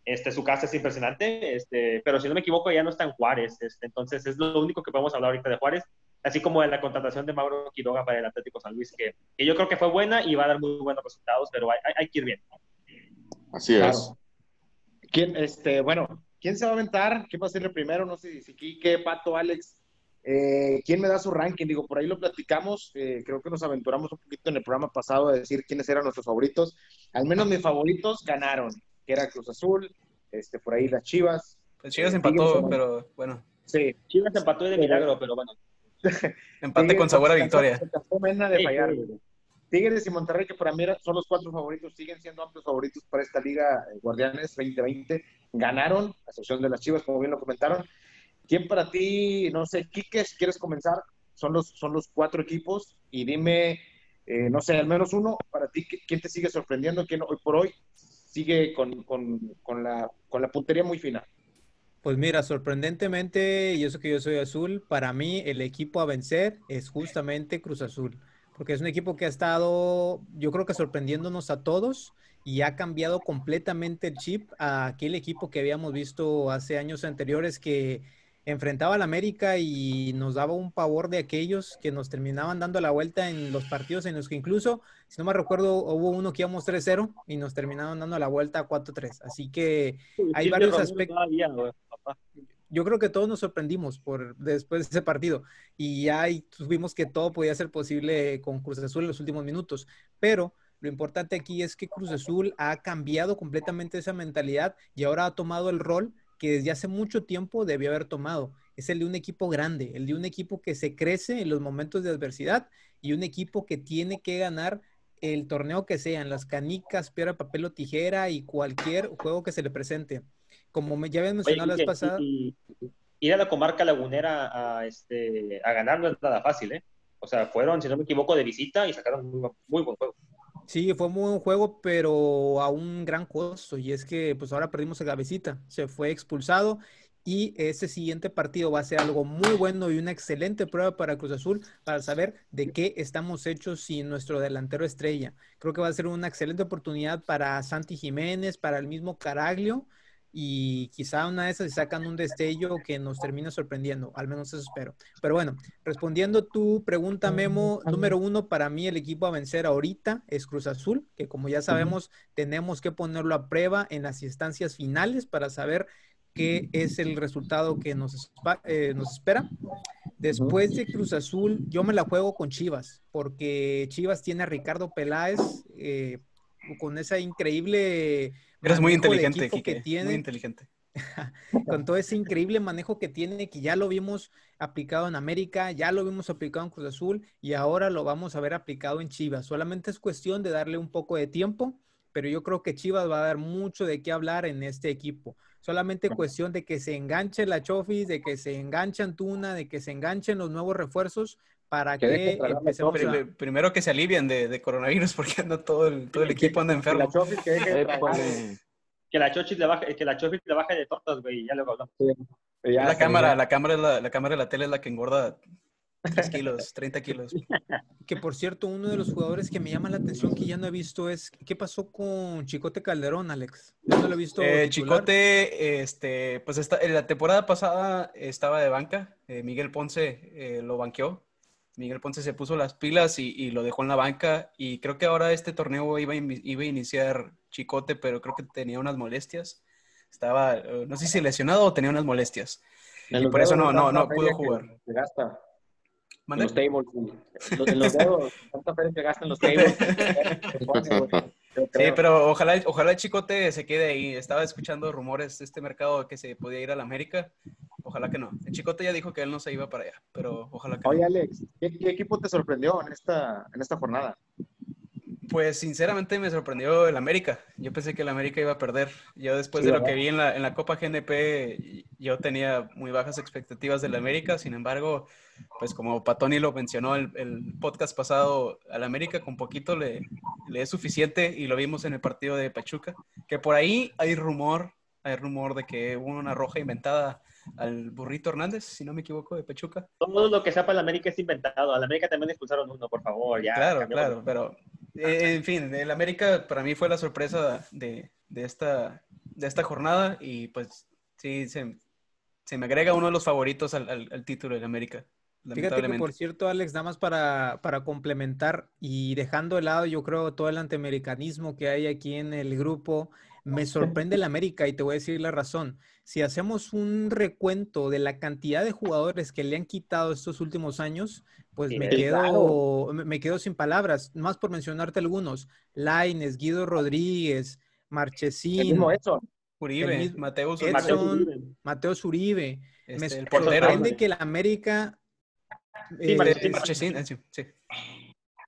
Este, su casa es impresionante, este, pero si no me equivoco ya no está en Juárez, este, entonces es lo único que podemos hablar ahorita de Juárez, así como de la contratación de Mauro Quiroga para el Atlético San Luis, que, que yo creo que fue buena y va a dar muy buenos resultados, pero hay, hay- hay que ir bien. Así Claro. es. ¿Quién, este, bueno, ¿quién se va a aventar? ¿Quién va a ser el primero? No sé si Quique, Pato, Alex. Eh, ¿Quién me da su ranking? Digo, por ahí lo platicamos. eh, creo que nos aventuramos un poquito en el programa pasado a decir quiénes eran nuestros favoritos. Al menos mis favoritos ganaron, que era Cruz Azul, este, por ahí las Chivas. Pues Chivas Eh, empató, Tigres, pero bueno, Sí, Chivas empató de milagro, pero bueno. empate Tigres, con sabor a victoria. de fallar, sí. Tigres y Monterrey, que para mí eran- son los cuatro favoritos, siguen siendo amplios favoritos para esta liga eh, Guardianes 2020. Ganaron, a excepción de las Chivas, como bien lo comentaron. ¿Quién para ti, no sé, Quique, si quieres comenzar? Son los, son los cuatro equipos y dime, eh, no sé, al menos uno, para ti, ¿qui- ¿quién te sigue sorprendiendo? ¿Quién hoy por hoy sigue con, con, con la, con la puntería muy fina? Pues mira, sorprendentemente, y eso que yo soy azul, para mí el equipo a vencer es justamente Cruz Azul, porque es un equipo que ha estado, yo creo que sorprendiéndonos a todos y ha cambiado completamente el chip a aquel equipo que habíamos visto hace años anteriores que enfrentaba al América y nos daba un pavor de aquellos que nos terminaban dando la vuelta en los partidos en los que incluso, si no me recuerdo, hubo uno que íbamos 3-0 y nos terminaron dando la vuelta a 4-3. Así que hay varios aspectos todavía, güey, papá. yo creo que todos nos sorprendimos por después de ese partido y ya ahí tuvimos que todo podía ser posible con Cruz Azul en los últimos minutos, pero lo importante aquí es que Cruz Azul ha cambiado completamente esa mentalidad y ahora ha tomado el rol que desde hace mucho tiempo debió haber tomado. Es el de un equipo grande, el de un equipo que se crece en los momentos de adversidad y un equipo que tiene que ganar el torneo que sea, en las canicas, piedra, papel o tijera y cualquier juego que se le presente. Como me, ya habían mencionado la vez Quique, pasada. y- y- ir a la comarca lagunera a, este, a ganar no es nada fácil, ¿eh? O sea, fueron, si no me equivoco, de visita y sacaron muy, muy buen juego. Sí, fue muy buen juego, pero a un gran costo. Y es que pues ahora perdimos a Gavecita. Se fue expulsado y ese siguiente partido va a ser algo muy bueno y una excelente prueba para Cruz Azul para saber de qué estamos hechos sin nuestro delantero estrella. Creo que va a ser una excelente oportunidad para Santi Jiménez, para el mismo Caraglio y quizá una de esas sacan un destello que nos termina sorprendiendo, al menos eso espero. Pero bueno, respondiendo tu pregunta, Memo, número uno, para mí el equipo a vencer ahorita es Cruz Azul, que como ya sabemos, tenemos que ponerlo a prueba en las instancias finales para saber qué es el resultado que nos, eh, nos espera. Después de Cruz Azul, yo me la juego con Chivas, porque Chivas tiene a Ricardo Peláez eh, con esa increíble... Eres muy inteligente, que tiene Muy inteligente. con todo ese increíble manejo que tiene, que ya lo vimos aplicado en América, ya lo vimos aplicado en Cruz Azul y ahora lo vamos a ver aplicado en Chivas. Solamente es cuestión de darle un poco de tiempo, pero yo creo que Chivas va a dar mucho de qué hablar en este equipo. Solamente cuestión de que se enganche la Chofis, de que se enganche Antuna, de que se enganchen los nuevos refuerzos para Que que, empecemos a... Primero que se alivian de, de coronavirus porque anda todo el, todo el equipo anda enfermo. la Chofis que deje de tragar. Épale. Que la Chochis le baje, que la Chochis le baje de tortas, güey, ya luego hablamos. Ya, la sí, cámara, ya. la cámara, de la, la cámara de la tele es la que engorda 3 kilos, 30 kilos. Que por cierto, uno de los jugadores que me llama la atención que ya no he visto es ¿qué pasó con Chicote Calderón, Alex? Yo no lo he visto. Eh. Chicote, este, pues esta, en la temporada pasada estaba de banca. eh, Miguel Ponce eh, lo banqueó. Miguel Ponce se puso las pilas y, y lo dejó en la banca. Y creo que ahora este torneo iba iba a iniciar Chicote, pero creo que tenía unas molestias. Estaba, eh, no sé si lesionado o tenía unas molestias. Y por eso no, no, no pudo jugar. se gasta los tables. los- En los dedos, tanta feria que gasta en los tables. Sí, pero ojalá, ojalá el Chicote se quede ahí. Estaba escuchando rumores de este mercado que se podía ir a la América. Ojalá que no. El Chicote ya dijo que él no se iba para allá, pero ojalá que no. Oye, Alex, ¿qué, qué equipo te sorprendió en esta, en esta jornada? Pues sinceramente me sorprendió el América. Yo pensé que el América iba a perder. Yo después Sí, de lo que vi en la, en la Copa GNP, yo tenía muy bajas expectativas del América. Sin embargo, pues como Patoni lo mencionó el, el podcast pasado, al América con poquito le, le es suficiente y lo vimos en el partido de Pachuca. Que por ahí hay rumor, hay rumor de que hubo una roja inventada al Burrito Hernández, si no me equivoco, de Pachuca. Todo lo que sea para la América es inventado. A la América también expulsaron uno, por favor, ya. Claro, claro, pero en fin, el América para mí fue la sorpresa de, de esta, de esta jornada y pues sí, se, se me agrega uno de los favoritos al, al- al título del América, Fíjate que por cierto, Alex, nada más para, para complementar y dejando de lado, yo creo, todo el antiamericanismo que hay aquí en el grupo, me sorprende el América y te voy a decir la razón. Si hacemos un recuento de la cantidad de jugadores que le han quitado estos últimos años, pues me quedo, me quedo sin palabras. Más por mencionarte algunos. Laines, Guido Rodríguez, El Marchesín. Uribe, Mateo Edson, Mateo. Mateo Zuribe. Me este, el portero. sorprende que el América... Sí, eh, Marchesín. Marchesín, eh, sí, sí.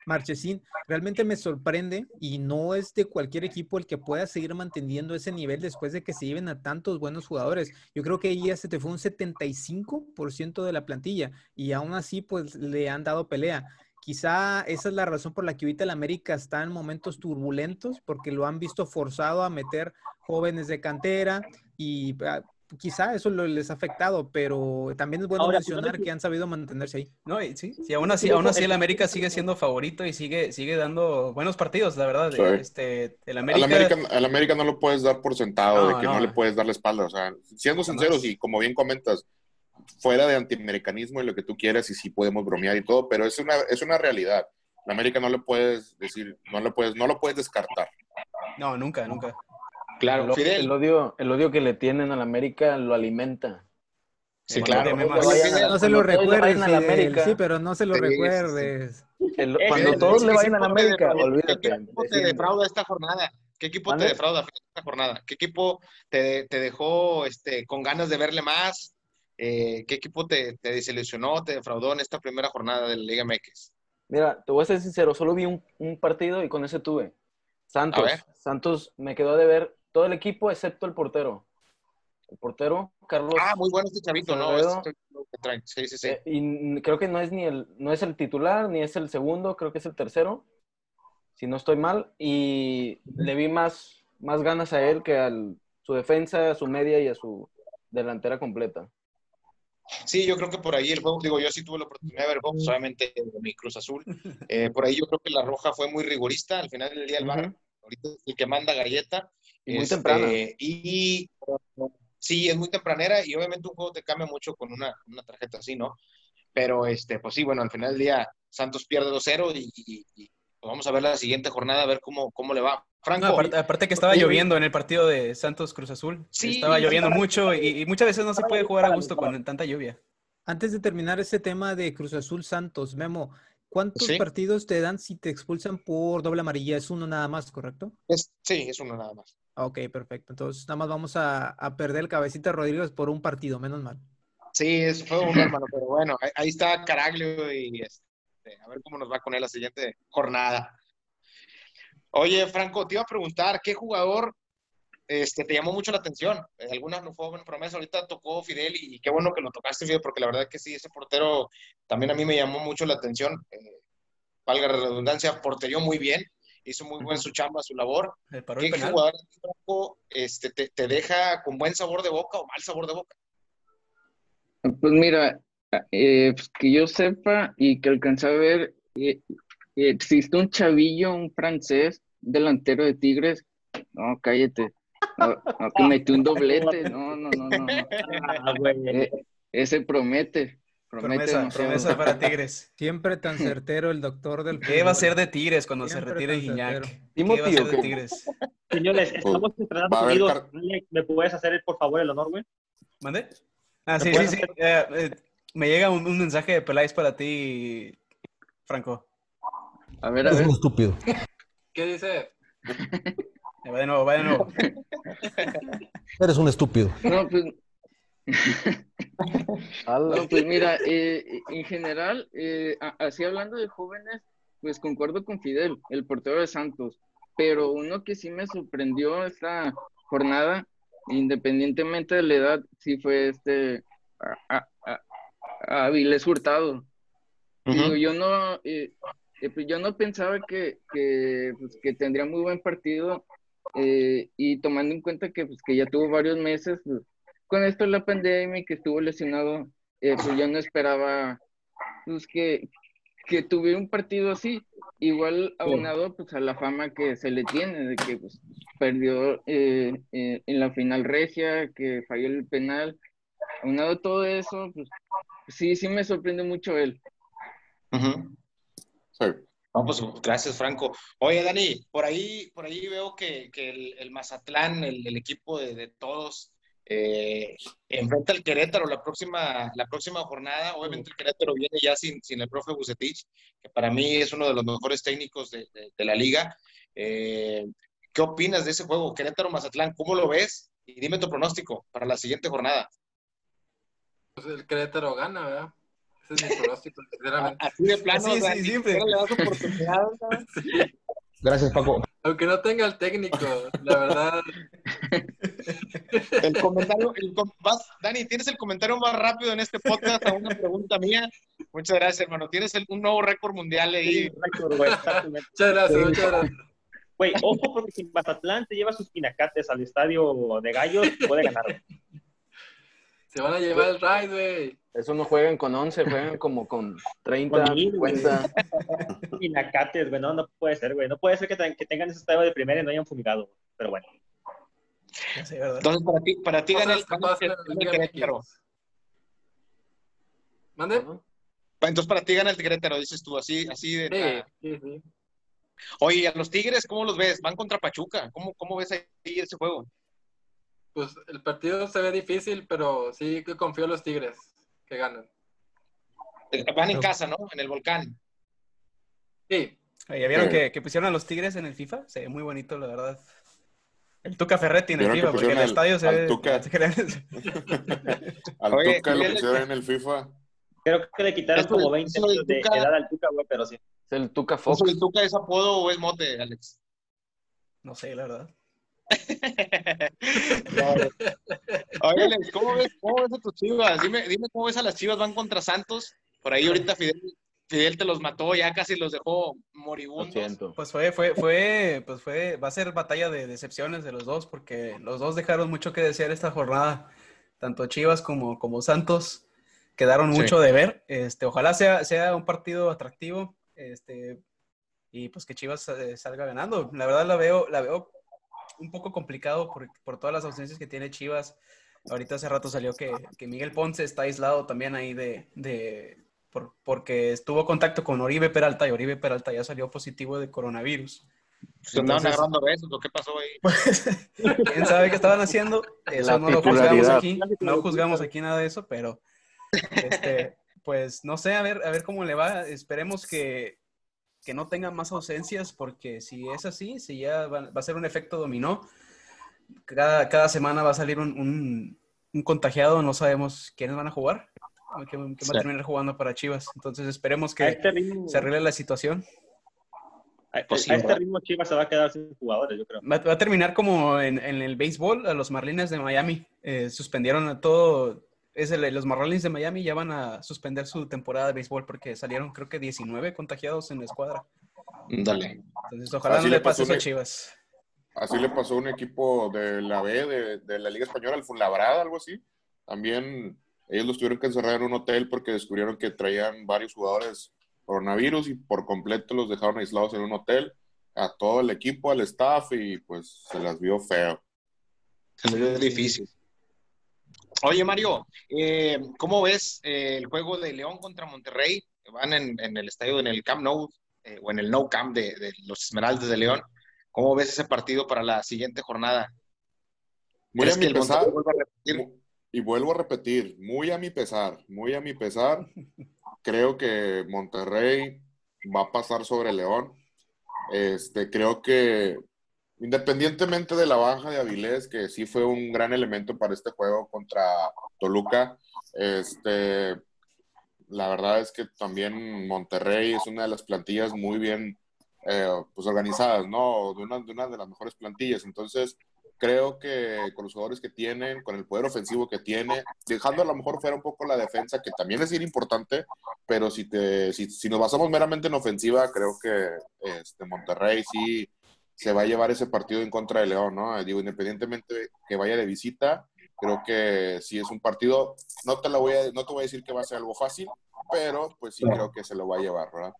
Marchesín, realmente me sorprende y no es de cualquier equipo el que pueda seguir manteniendo ese nivel después de que se lleven a tantos buenos jugadores. Yo creo que ya se te fue un 75% de la plantilla y aún así pues le han dado pelea. Quizá esa es la razón por la que ahorita el América está en momentos turbulentos porque lo han visto forzado a meter jóvenes de cantera y ah, quizá eso lo- les ha afectado, pero también es bueno Ahora, mencionar que han sabido mantenerse ahí. No, y sí, sí, aún así, Sí, aún así el América sigue siendo favorito y sigue, sigue dando buenos partidos, la verdad. Sí. Este, el Al América, América, al América no lo puedes dar por sentado, No, de que no. no. le puedes dar la espalda. O sea, siendo sinceros y como bien comentas, fuera de antiamericanismo y lo que tú quieras, y sí podemos bromear y todo, pero es una, es una realidad. La América no le puedes decir, no lo puedes, no lo puedes descartar. no, nunca, nunca. Claro, El, Fidel. el odio, el odio que le tienen al América lo alimenta. Sí, claro. No se lo recuerdes, a la América. sí, pero no se lo Sí, sí, sí. recuerdes. El- Eh, cuando Fidel, todos ¿qué le vayan a la América, olvídate. ¿Qué equipo te defrauda esta jornada? ¿Qué equipo te defrauda esta jornada? ¿Qué equipo te, te dejó este, con ganas de verle más? Eh, ¿Qué equipo te, te desilusionó, te defraudó en esta primera jornada de la Liga MX? Mira, te voy a ser sincero, solo vi un, un partido y con ese tuve. Santos, A. Santos me quedó de ver todo el equipo excepto el portero. El portero, Carlos, Ah, muy bueno este chavito, ¿no? Este chavito que traen. Sí, sí, sí. eh, y creo que no es ni el, no es el titular, ni es el segundo, creo que es el tercero, si no estoy mal, y le vi más, más ganas a él que a su defensa, a su media y a su delantera completa. Sí, yo creo que por ahí el juego, digo, yo sí tuve la oportunidad de ver obviamente de mi Cruz Azul. Eh, por ahí yo creo que la roja fue muy rigorista. Al final del día, el Ujú. ahorita es el que manda galleta. Y muy Este, temprana. Y sí, es muy tempranera y obviamente un juego te cambia mucho con una, una tarjeta así, ¿no? Pero, este, pues sí, bueno, al final del día Santos pierde 2-0 y, y- y, pues vamos a ver la siguiente jornada, a ver cómo, cómo le va. Franco, No, aparte, aparte que estaba lloviendo en el partido de Santos Cruz Azul. Sí, estaba lloviendo mucho y, y muchas veces no se puede jugar a gusto con tanta lluvia. Antes de terminar ese tema de Cruz Azul Santos, Memo, ¿cuántos Sí. partidos te dan si te expulsan por doble amarilla? Es uno nada más, ¿correcto? es- sí, es uno nada más. Ok, perfecto. Entonces, nada más vamos a, perder el cabecita Rodríguez por un partido, menos mal. Sí, es, fue un hermano, pero bueno, ahí, está Caraglio y este, a ver cómo nos va con él la siguiente jornada. Oye, Franco, te iba a preguntar, ¿qué jugador este, te llamó mucho la atención? Eh, Algunas no fue buena promesa, ahorita tocó Fidel y, qué bueno que lo tocaste, Fidel, porque la verdad que sí, ese portero también a mí me llamó mucho la atención. Eh, valga la redundancia, porterió muy bien, hizo muy buen su chamba, su labor. El ¿Qué penal. jugador Franco, este, te, te deja con buen sabor de boca o mal sabor de boca? Pues mira, eh, pues que yo sepa y que alcancé a ver, eh, existe un chavillo, un francés, delantero de Tigres. No, cállate. No, no, que metió un doblete. No, no, no, no. no. Ah. Eh, ese promete. Promete Promesa, promesa para Tigres. Siempre tan certero el doctor del ¿Qué va a ser de Tigres cuando se Siempre retire tan Guiñac? ¿Qué va a ser ¿o de? Tigres? Señores, estamos entrenando unidos. ¿Me puedes hacer, por favor, el honor, güey? ¿Mande? Ah, ¿Me sí, sí, sí. Eh, eh, me llega un, un mensaje de Peláez para ti, Franco. A ver, a Eres ver. un estúpido. ¿Qué dice? Va de nuevo, va de nuevo. Eres un estúpido. No, pues. No, pues mira, eh, en general, eh, así hablando de jóvenes, pues concuerdo con Fidel, el portero de Santos, pero uno que sí me sorprendió esta jornada, independientemente de la edad, sí fue este a, a, a- Avilés Hurtado. Digo, yo no, eh, eh, pues yo no pensaba que, que, pues, que tendría muy buen partido eh, y tomando en cuenta que, pues, que ya tuvo varios meses pues, con esto de la pandemia que estuvo lesionado, eh, pues yo no esperaba pues, que, que tuviera un partido así, igual aunado pues, a la fama que se le tiene, de que pues, perdió eh, eh, en la final regia, que falló el penal, aunado a todo eso, pues sí, sí me sorprende mucho él. Sí. No, pues gracias, Franco. Oye, Dani, por ahí, por ahí veo que, que el, el Mazatlán, el, el equipo de, de todos, eh, enfrenta al Querétaro la próxima, la próxima jornada. Obviamente el Querétaro viene ya sin, sin el profe Bucetich, que para mí es uno de los mejores técnicos de, de- de la liga. Eh, ¿qué opinas de ese juego? Querétaro-Mazatlán, ¿cómo lo ves? Y dime tu pronóstico para la siguiente jornada. Pues el Querétaro gana, ¿verdad? Ese es mi pronóstico, sinceramente. Así de plano, Sí, sí, Dani, siempre. ¿no le das oportunidad, ¿no? Gracias, Paco. Aunque no tenga el técnico, la verdad. El comentario, el vas- Dani, tienes el comentario más rápido en este podcast a una pregunta mía. Muchas gracias, hermano. Tienes el- un nuevo récord mundial ahí. Récord, güey, exactamente. Muchas gracias, muchas gracias. Güey, ojo, porque si Mazatlán te lleva sus pinacates al estadio de Gallos, puede ganar. Se van a llevar el ride, güey. Eso no juegan con 11, juegan como con 30, Con mil, güey. 50. Pinacates, güey, no, no puede ser, güey. No puede ser que, ten- que tengan ese estadio de primera y no hayan fumigado, güey. pero bueno. Entonces, para ti, para ti gana el, Querétaro. ¿Mande? Entonces, para ti gana el Querétaro, dices tú, así, así de. Sí, sí, sí. Oye, a los Tigres, ¿cómo los ves? Van contra Pachuca. ¿Cómo, cómo ves ahí ese juego? Pues el partido se ve difícil, pero sí que confío en los Tigres que ganan. Eh, Van en casa, ¿no? En el volcán. Sí, Oye, ¿Ya vieron Sí. que, que pusieron a los Tigres en el FIFA? Se ve muy bonito, la verdad. El Tuca Ferretti en el ¿Vieron que FIFA, porque el al- estadio se al ve... Tuca? Al Oye, Tuca lo pusieron en el FIFA. Creo que le quitaron como 20 eso del años de Tuca- edad al Tuca, güey, pero sí. Es el Tuca Fox. ¿Eso el Tuca es apodo o es mote, Alex? No sé, la verdad. Oye, Alex, ¿cómo ves, ¿cómo ves a tus chivas? Dime, dime cómo ves a las chivas van contra Santos. Por ahí ahorita Fidel, Fidel te los mató, ya casi los dejó moribundos. Pues fue, fue, fue, pues fue, va a ser batalla de decepciones de los dos, porque los dos dejaron mucho que desear esta jornada. Tanto Chivas como, como Santos quedaron Sí. mucho de ver. Este, ojalá sea, sea un partido atractivo. Este, y pues que Chivas eh, salga ganando. La verdad la veo, la veo un poco complicado por, por todas las ausencias que tiene Chivas. Ahorita hace rato salió que, que Miguel Ponce está aislado también ahí de, de por- porque estuvo en contacto con Oribe Peralta y Oribe Peralta ya salió positivo de coronavirus. ¿Se andaban Entonces- agarrando besos o qué pasó ahí? Pues, quién sabe qué estaban haciendo. Eso La no lo juzgamos aquí. No juzgamos aquí nada de eso, pero este, pues no sé, a ver, a ver cómo le va. Esperemos que, que no tenga más ausencias, porque si es así, si ya va, va a ser un efecto dominó, cada, cada semana va a salir un, un- un contagiado, no sabemos quiénes van a jugar, quién, quién va Sí. a terminar jugando para Chivas. Entonces esperemos que este ritmo, se arregle la situación. a, Pues a este ritmo Chivas se va a quedar sin jugadores, yo creo. Va, va a terminar como en, en el béisbol, a los Marlins de Miami. Eh, suspendieron a todo. Es el- los Marlins de Miami ya van a suspender su temporada de béisbol porque salieron, creo que 19 contagiados en la escuadra. Dale. Entonces, ojalá Así no le pase pasó eso a mi- Chivas. Así le pasó a un equipo de la B, de, de la Liga Española, el Funlabrada, algo así. También ellos los tuvieron que encerrar en un hotel porque descubrieron que traían varios jugadores coronavirus y por completo los dejaron aislados en un hotel a todo el equipo, al staff y pues se las vio feo. Se les vio difícil. Oye, Mario, eh, ¿cómo ves eh, el juego de León contra Monterrey? Van en, en el estadio, en el Camp Nou, eh, o en el No Camp de, de los Esmeraldas de León. ¿Cómo ves ese partido para la siguiente jornada? Muy ¿Crees a mi pesar, a y vuelvo a repetir, muy a mi pesar, muy a mi pesar, creo que Monterrey va a pasar sobre León. Este, creo que independientemente de la baja de Avilés, que sí fue un gran elemento para este juego contra Toluca, este, la verdad es que también Monterrey es una de las plantillas muy bien eh, pues organizadas, ¿no? De una, de una de las mejores plantillas. Entonces, creo que con los jugadores que tienen, con el poder ofensivo que tiene, dejando a lo mejor fuera un poco la defensa, que también es importante, pero si, te, si, si nos basamos meramente en ofensiva, creo que este, Monterrey sí se va a llevar ese partido en contra de León, ¿no? Digo, independientemente que vaya de visita, creo que sí es un partido, no te, lo voy a, no te voy a decir que va a ser algo fácil, pero pues sí creo que se lo va a llevar, ¿verdad?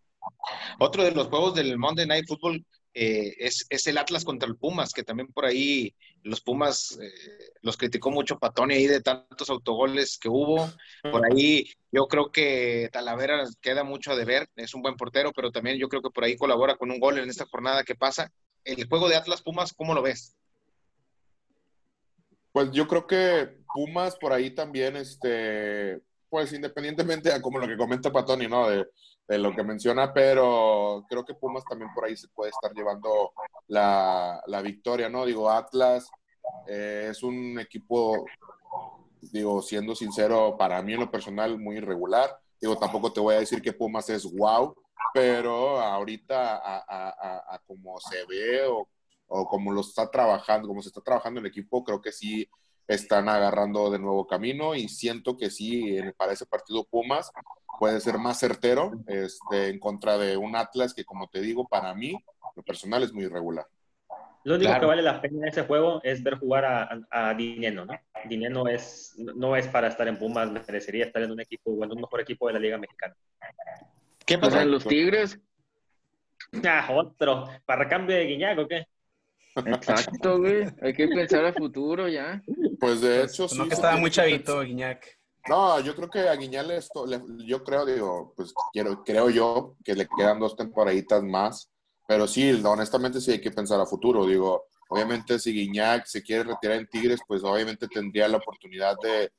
Otro de los juegos del Monday Night Football eh, es, es, el Atlas contra el Pumas, que también por ahí los Pumas eh, los criticó mucho Patoni ahí de tantos autogoles que hubo. Por ahí yo creo que Talavera queda mucho a deber, es un buen portero, pero también yo creo que por ahí colabora con un gol en esta jornada que pasa. El juego de Atlas Pumas, ¿cómo lo ves? Pues yo creo que Pumas por ahí también, este, pues independientemente a como lo que comenta Patoni, ¿no? De, lo que menciona, pero creo que Pumas también por ahí se puede estar llevando la, la victoria, ¿no? Digo, Atlas eh, es un equipo, digo, siendo sincero, para mí en lo personal muy irregular. Digo, tampoco te voy a decir que Pumas es wow, pero ahorita a, a, a, a como se ve o, o como lo está trabajando, como se está trabajando el equipo, creo que sí están agarrando de nuevo camino y siento que sí, para ese partido Pumas puede ser más certero este, en contra de un Atlas que, como te digo, para mí, lo personal es muy irregular. Lo único claro. que vale la pena en ese juego es ver jugar a, a, a Dineno, ¿no? Dineno es, no es para estar en Pumas, merecería estar en un equipo, bueno, un mejor equipo de la Liga Mexicana. ¿Qué pasa en los Tigres? Ah, otro. ¿Para cambio de Guiñac o qué? Exacto, güey. Hay que pensar a futuro ya. Pues de hecho, sí. No que estaba muy chavito, Guiñac. No, yo creo que a Guiñac le, yo creo, digo, pues quiero, creo yo que le quedan dos temporaditas más. Pero sí, honestamente sí hay que pensar a futuro. Digo, obviamente si Guiñac se quiere retirar en Tigres, pues obviamente tendría la oportunidad de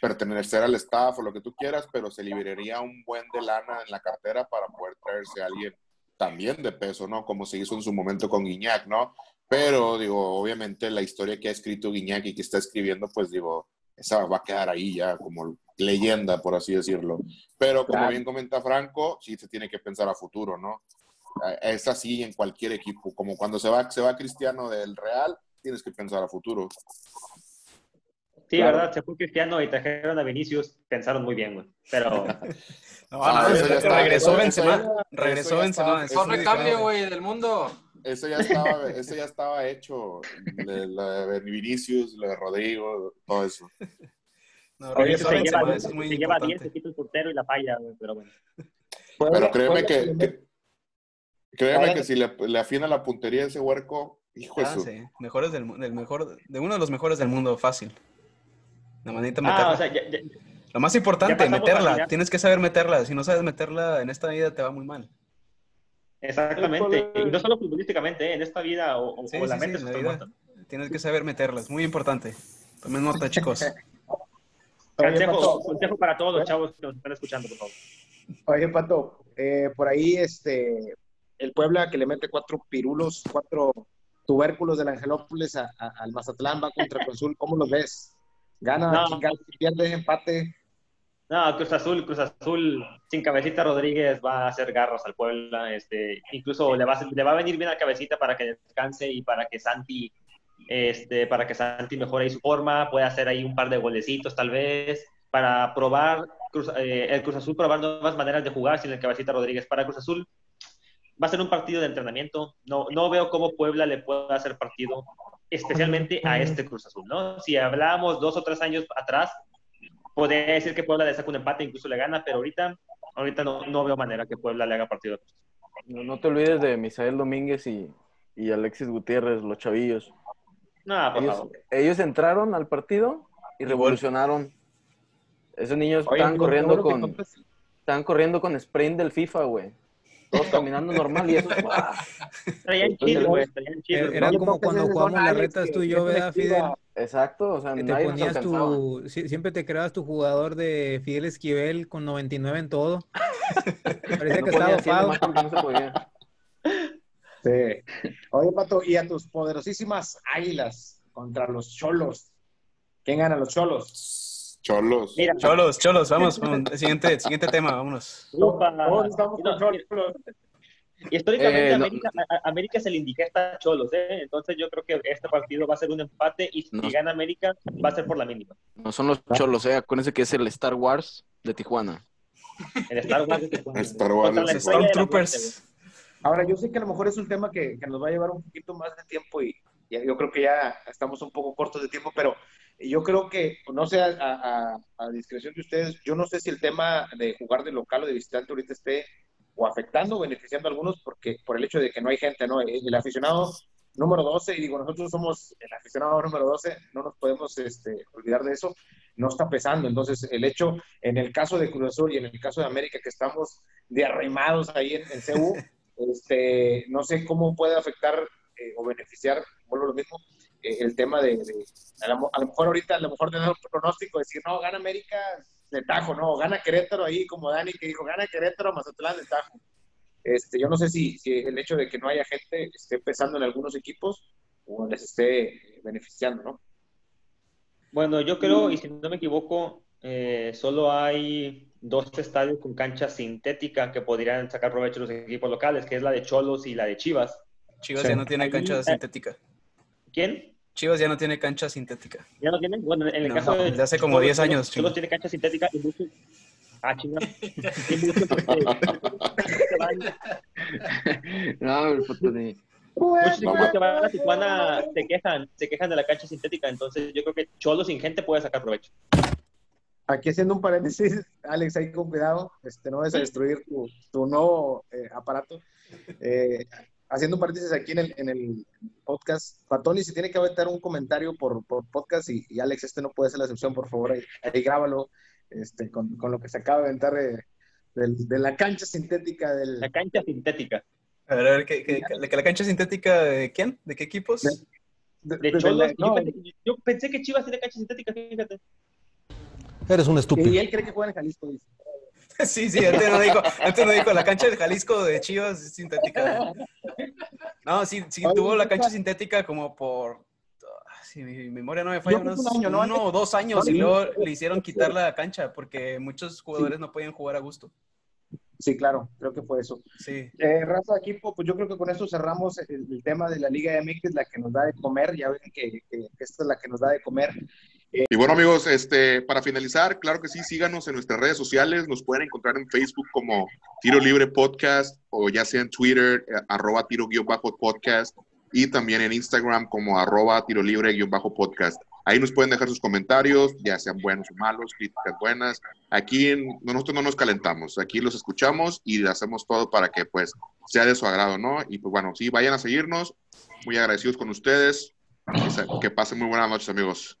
pertenecer al staff o lo que tú quieras, pero se liberaría un buen de lana en la cartera para poder traerse a alguien también de peso, ¿no? Como se hizo en su momento con Guiñac, ¿no? Pero, digo, obviamente la historia que ha escrito Guiñac y que está escribiendo, pues digo, esa va a quedar ahí ya como leyenda, por así decirlo. Pero como bien comenta Franco, sí se tiene que pensar a futuro, ¿no? Es así en cualquier equipo, como cuando se va, se va Cristiano del Real, tienes que pensar a futuro. Sí, claro. verdad, se fue Cristiano y trajeron a Vinicius, pensaron muy bien, güey. Pero. no, no, no está, regresó Benzema. Regresó Benzema. Mejor recambio, güey, del mundo. Eso ya estaba, eso ya estaba hecho. Lo de Vinicius, lo de Rodrigo, todo eso. No, regresó se, Benzema, lleva, es muy se lleva 10, se quita el portero y la falla, güey, pero bueno. Pero créeme que, que, créeme que si le, le, afina la puntería a ese huerco, hijo ah, eso. Sí. Mejores del, del mejor, de uno de los mejores del mundo, fácil. La manita meterla. Ah, o sea, ya, ya, Lo más importante, meterla. Tienes que saber meterla. Si no sabes meterla, en esta vida te va muy mal. Exactamente. Y no solo futbolísticamente, ¿eh? en esta vida o, sí, o la sí, mente. Sí, la vida. Tienes que saber meterla. Es muy importante. Tomen nota, chicos. consejo, consejo para todos los chavos que nos están escuchando, por favor. Oye, Pato, eh, por ahí este, el Puebla que le mete cuatro pirulos, cuatro tubérculos del Angelópolis a, a, al Mazatlán va contra Azul. ¿Cómo los ves? Gana, no. pierde, empate. No, Cruz Azul, Cruz Azul, sin Cabecita Rodríguez va a hacer garras al Puebla. Este, incluso le va, a, le va a venir bien a Cabecita para que descanse y para que Santi, este, para que Santi mejore ahí su forma, pueda hacer ahí un par de golecitos tal vez, para probar, Cruz, eh, el Cruz Azul probar nuevas maneras de jugar sin el Cabecita Rodríguez. Para Cruz Azul, va a ser un partido de entrenamiento. No, no veo cómo Puebla le pueda hacer partido, especialmente a este Cruz Azul, ¿no? Si hablábamos dos o tres años atrás, podría decir que Puebla le saca un empate, incluso le gana, pero ahorita, ahorita no, no veo manera que Puebla le haga partido. a Cruz Azul. No, no te olvides de Misael Domínguez y, y Alexis Gutiérrez, los chavillos. No, por Ellos, favor. ellos entraron al partido y revolucionaron. Esos niños Oye, estaban amigo, corriendo con, estaban corriendo con sprint del FIFA, güey. Todos caminando normal y eso. ¡guau! Traían güey, traían chill. Era, era como cuando jugamos las retas tú y yo, ¿verdad, Fidel? Exacto, o sea, Que te nadie ponías tu, sie- siempre te creabas tu jugador de Fidel Esquivel con 99 en todo. Parecía No que estaba 100 dopado. nomás porque no se podía. Sí. Oye, Pato, y a tus poderosísimas águilas contra los cholos. ¿Quién gana los cholos? Cholos. Mira, Cholos, cholos, vamos. vamos, Siguiente, siguiente tema, vámonos. Upa. Todos estamos con No, cholos. Y históricamente Eh, no. América, a- América se le indigesta a Cholos, ¿eh? Entonces yo creo que este partido va a ser un empate y si No. gana América va a ser por la mínima. No son los cholos, eh. Acuérdense que es el Star Wars de Tijuana. El Star Wars. de Tijuana. Star Wars Stormtroopers. Ahora, yo sé que a lo mejor es un tema que, que nos va a llevar un poquito más de tiempo y yo creo que ya estamos un poco cortos de tiempo, pero yo creo que, no sé, a, a- a discreción de ustedes, yo no sé si el tema de jugar de local o de visitante ahorita esté o afectando o beneficiando a algunos porque por el hecho de que no hay gente, ¿no? El, el aficionado número 12, y digo, nosotros somos el aficionado número 12, no nos podemos este, olvidar de eso, no está pesando. Entonces, el hecho, en el caso de Cruz Azul y en el caso de América, que estamos de arrimados ahí en, en CU, este, no sé cómo puede afectar eh, o beneficiar, vuelvo a lo mismo, eh, el tema de, de- a, lo, a lo mejor ahorita, a lo mejor tener un pronóstico, decir, no, gana América de tajo, no, gana Querétaro ahí, como Dani que dijo, gana Querétaro, Mazatlán de tajo. Este, yo no sé si, si el hecho de que no haya gente esté pesando en algunos equipos o les esté beneficiando, ¿no? Bueno, yo creo, y si no me equivoco, eh, solo hay dos estadios con cancha sintética que podrían sacar provecho los equipos locales, que es la de Cholos y la de Chivas. Chivas Sí. ya no tiene cancha eh, sintética. ¿Quién? Chivas ya no tiene cancha sintética. ¿Ya no tienen? Bueno, en el No, caso de... desde hace como Cholos, 10 años, chingo. tiene cancha sintética y muchos... Ah, chinga. Y muchos, No, el Potoni. Muchos equipos que van a Tijuana se quejan, se quejan de la cancha sintética, entonces yo creo que Cholos sin gente puede sacar provecho. Aquí haciendo un paréntesis, Alex, ahí con cuidado, este, no vas a destruir tu, tu nuevo eh, aparato. Eh, haciendo un paréntesis aquí en el, en el podcast, Patoni, si tiene que aventar un comentario por, por podcast y, y Alex, este no puede ser la excepción, por favor, ahí, ahí grábalo este, con, con lo que se acaba de aventar de, la cancha sintética del... La cancha sintética. A ver, a ver, ¿qué, qué- que la cancha sintética de quién? ¿De qué equipos? De- de- De de Cholos, la- yo, pensé, yo pensé que Chivas tiene cancha sintética, fíjate. Eres un y estúpido. él cree que juega en Jalisco, dice. Sí, sí, antes no dijo, antes no dijo, la cancha de Jalisco de Chivas es sintética. No, sí, sí Oye, tuvo la cancha sintética como por, ah, si mi memoria no me falla, unos un año, ¿no? uno o dos años y luego le hicieron quitar la cancha porque muchos jugadores no podían jugar a gusto. Sí, claro, creo que fue eso. Sí. Eh, raza equipo, pues yo creo que con esto cerramos el, el tema de la Liga MX, la que nos da de comer. Ya ven que, que esta es la que nos da de comer. Y bueno, amigos, este, para finalizar, claro que sí, síganos en nuestras redes sociales. Nos pueden encontrar en Facebook como Tiro Libre Podcast o ya sea en Twitter, eh, arroba tiro-podcast y también en Instagram como arroba tiro libre-podcast. Ahí nos pueden dejar sus comentarios, ya sean buenos o malos, críticas buenas. Aquí nosotros no nos calentamos, aquí los escuchamos y hacemos todo para que pues sea de su agrado, ¿no? Y pues bueno, sí, vayan a seguirnos. Muy agradecidos con ustedes. Que, que pasen muy buenas noches, amigos.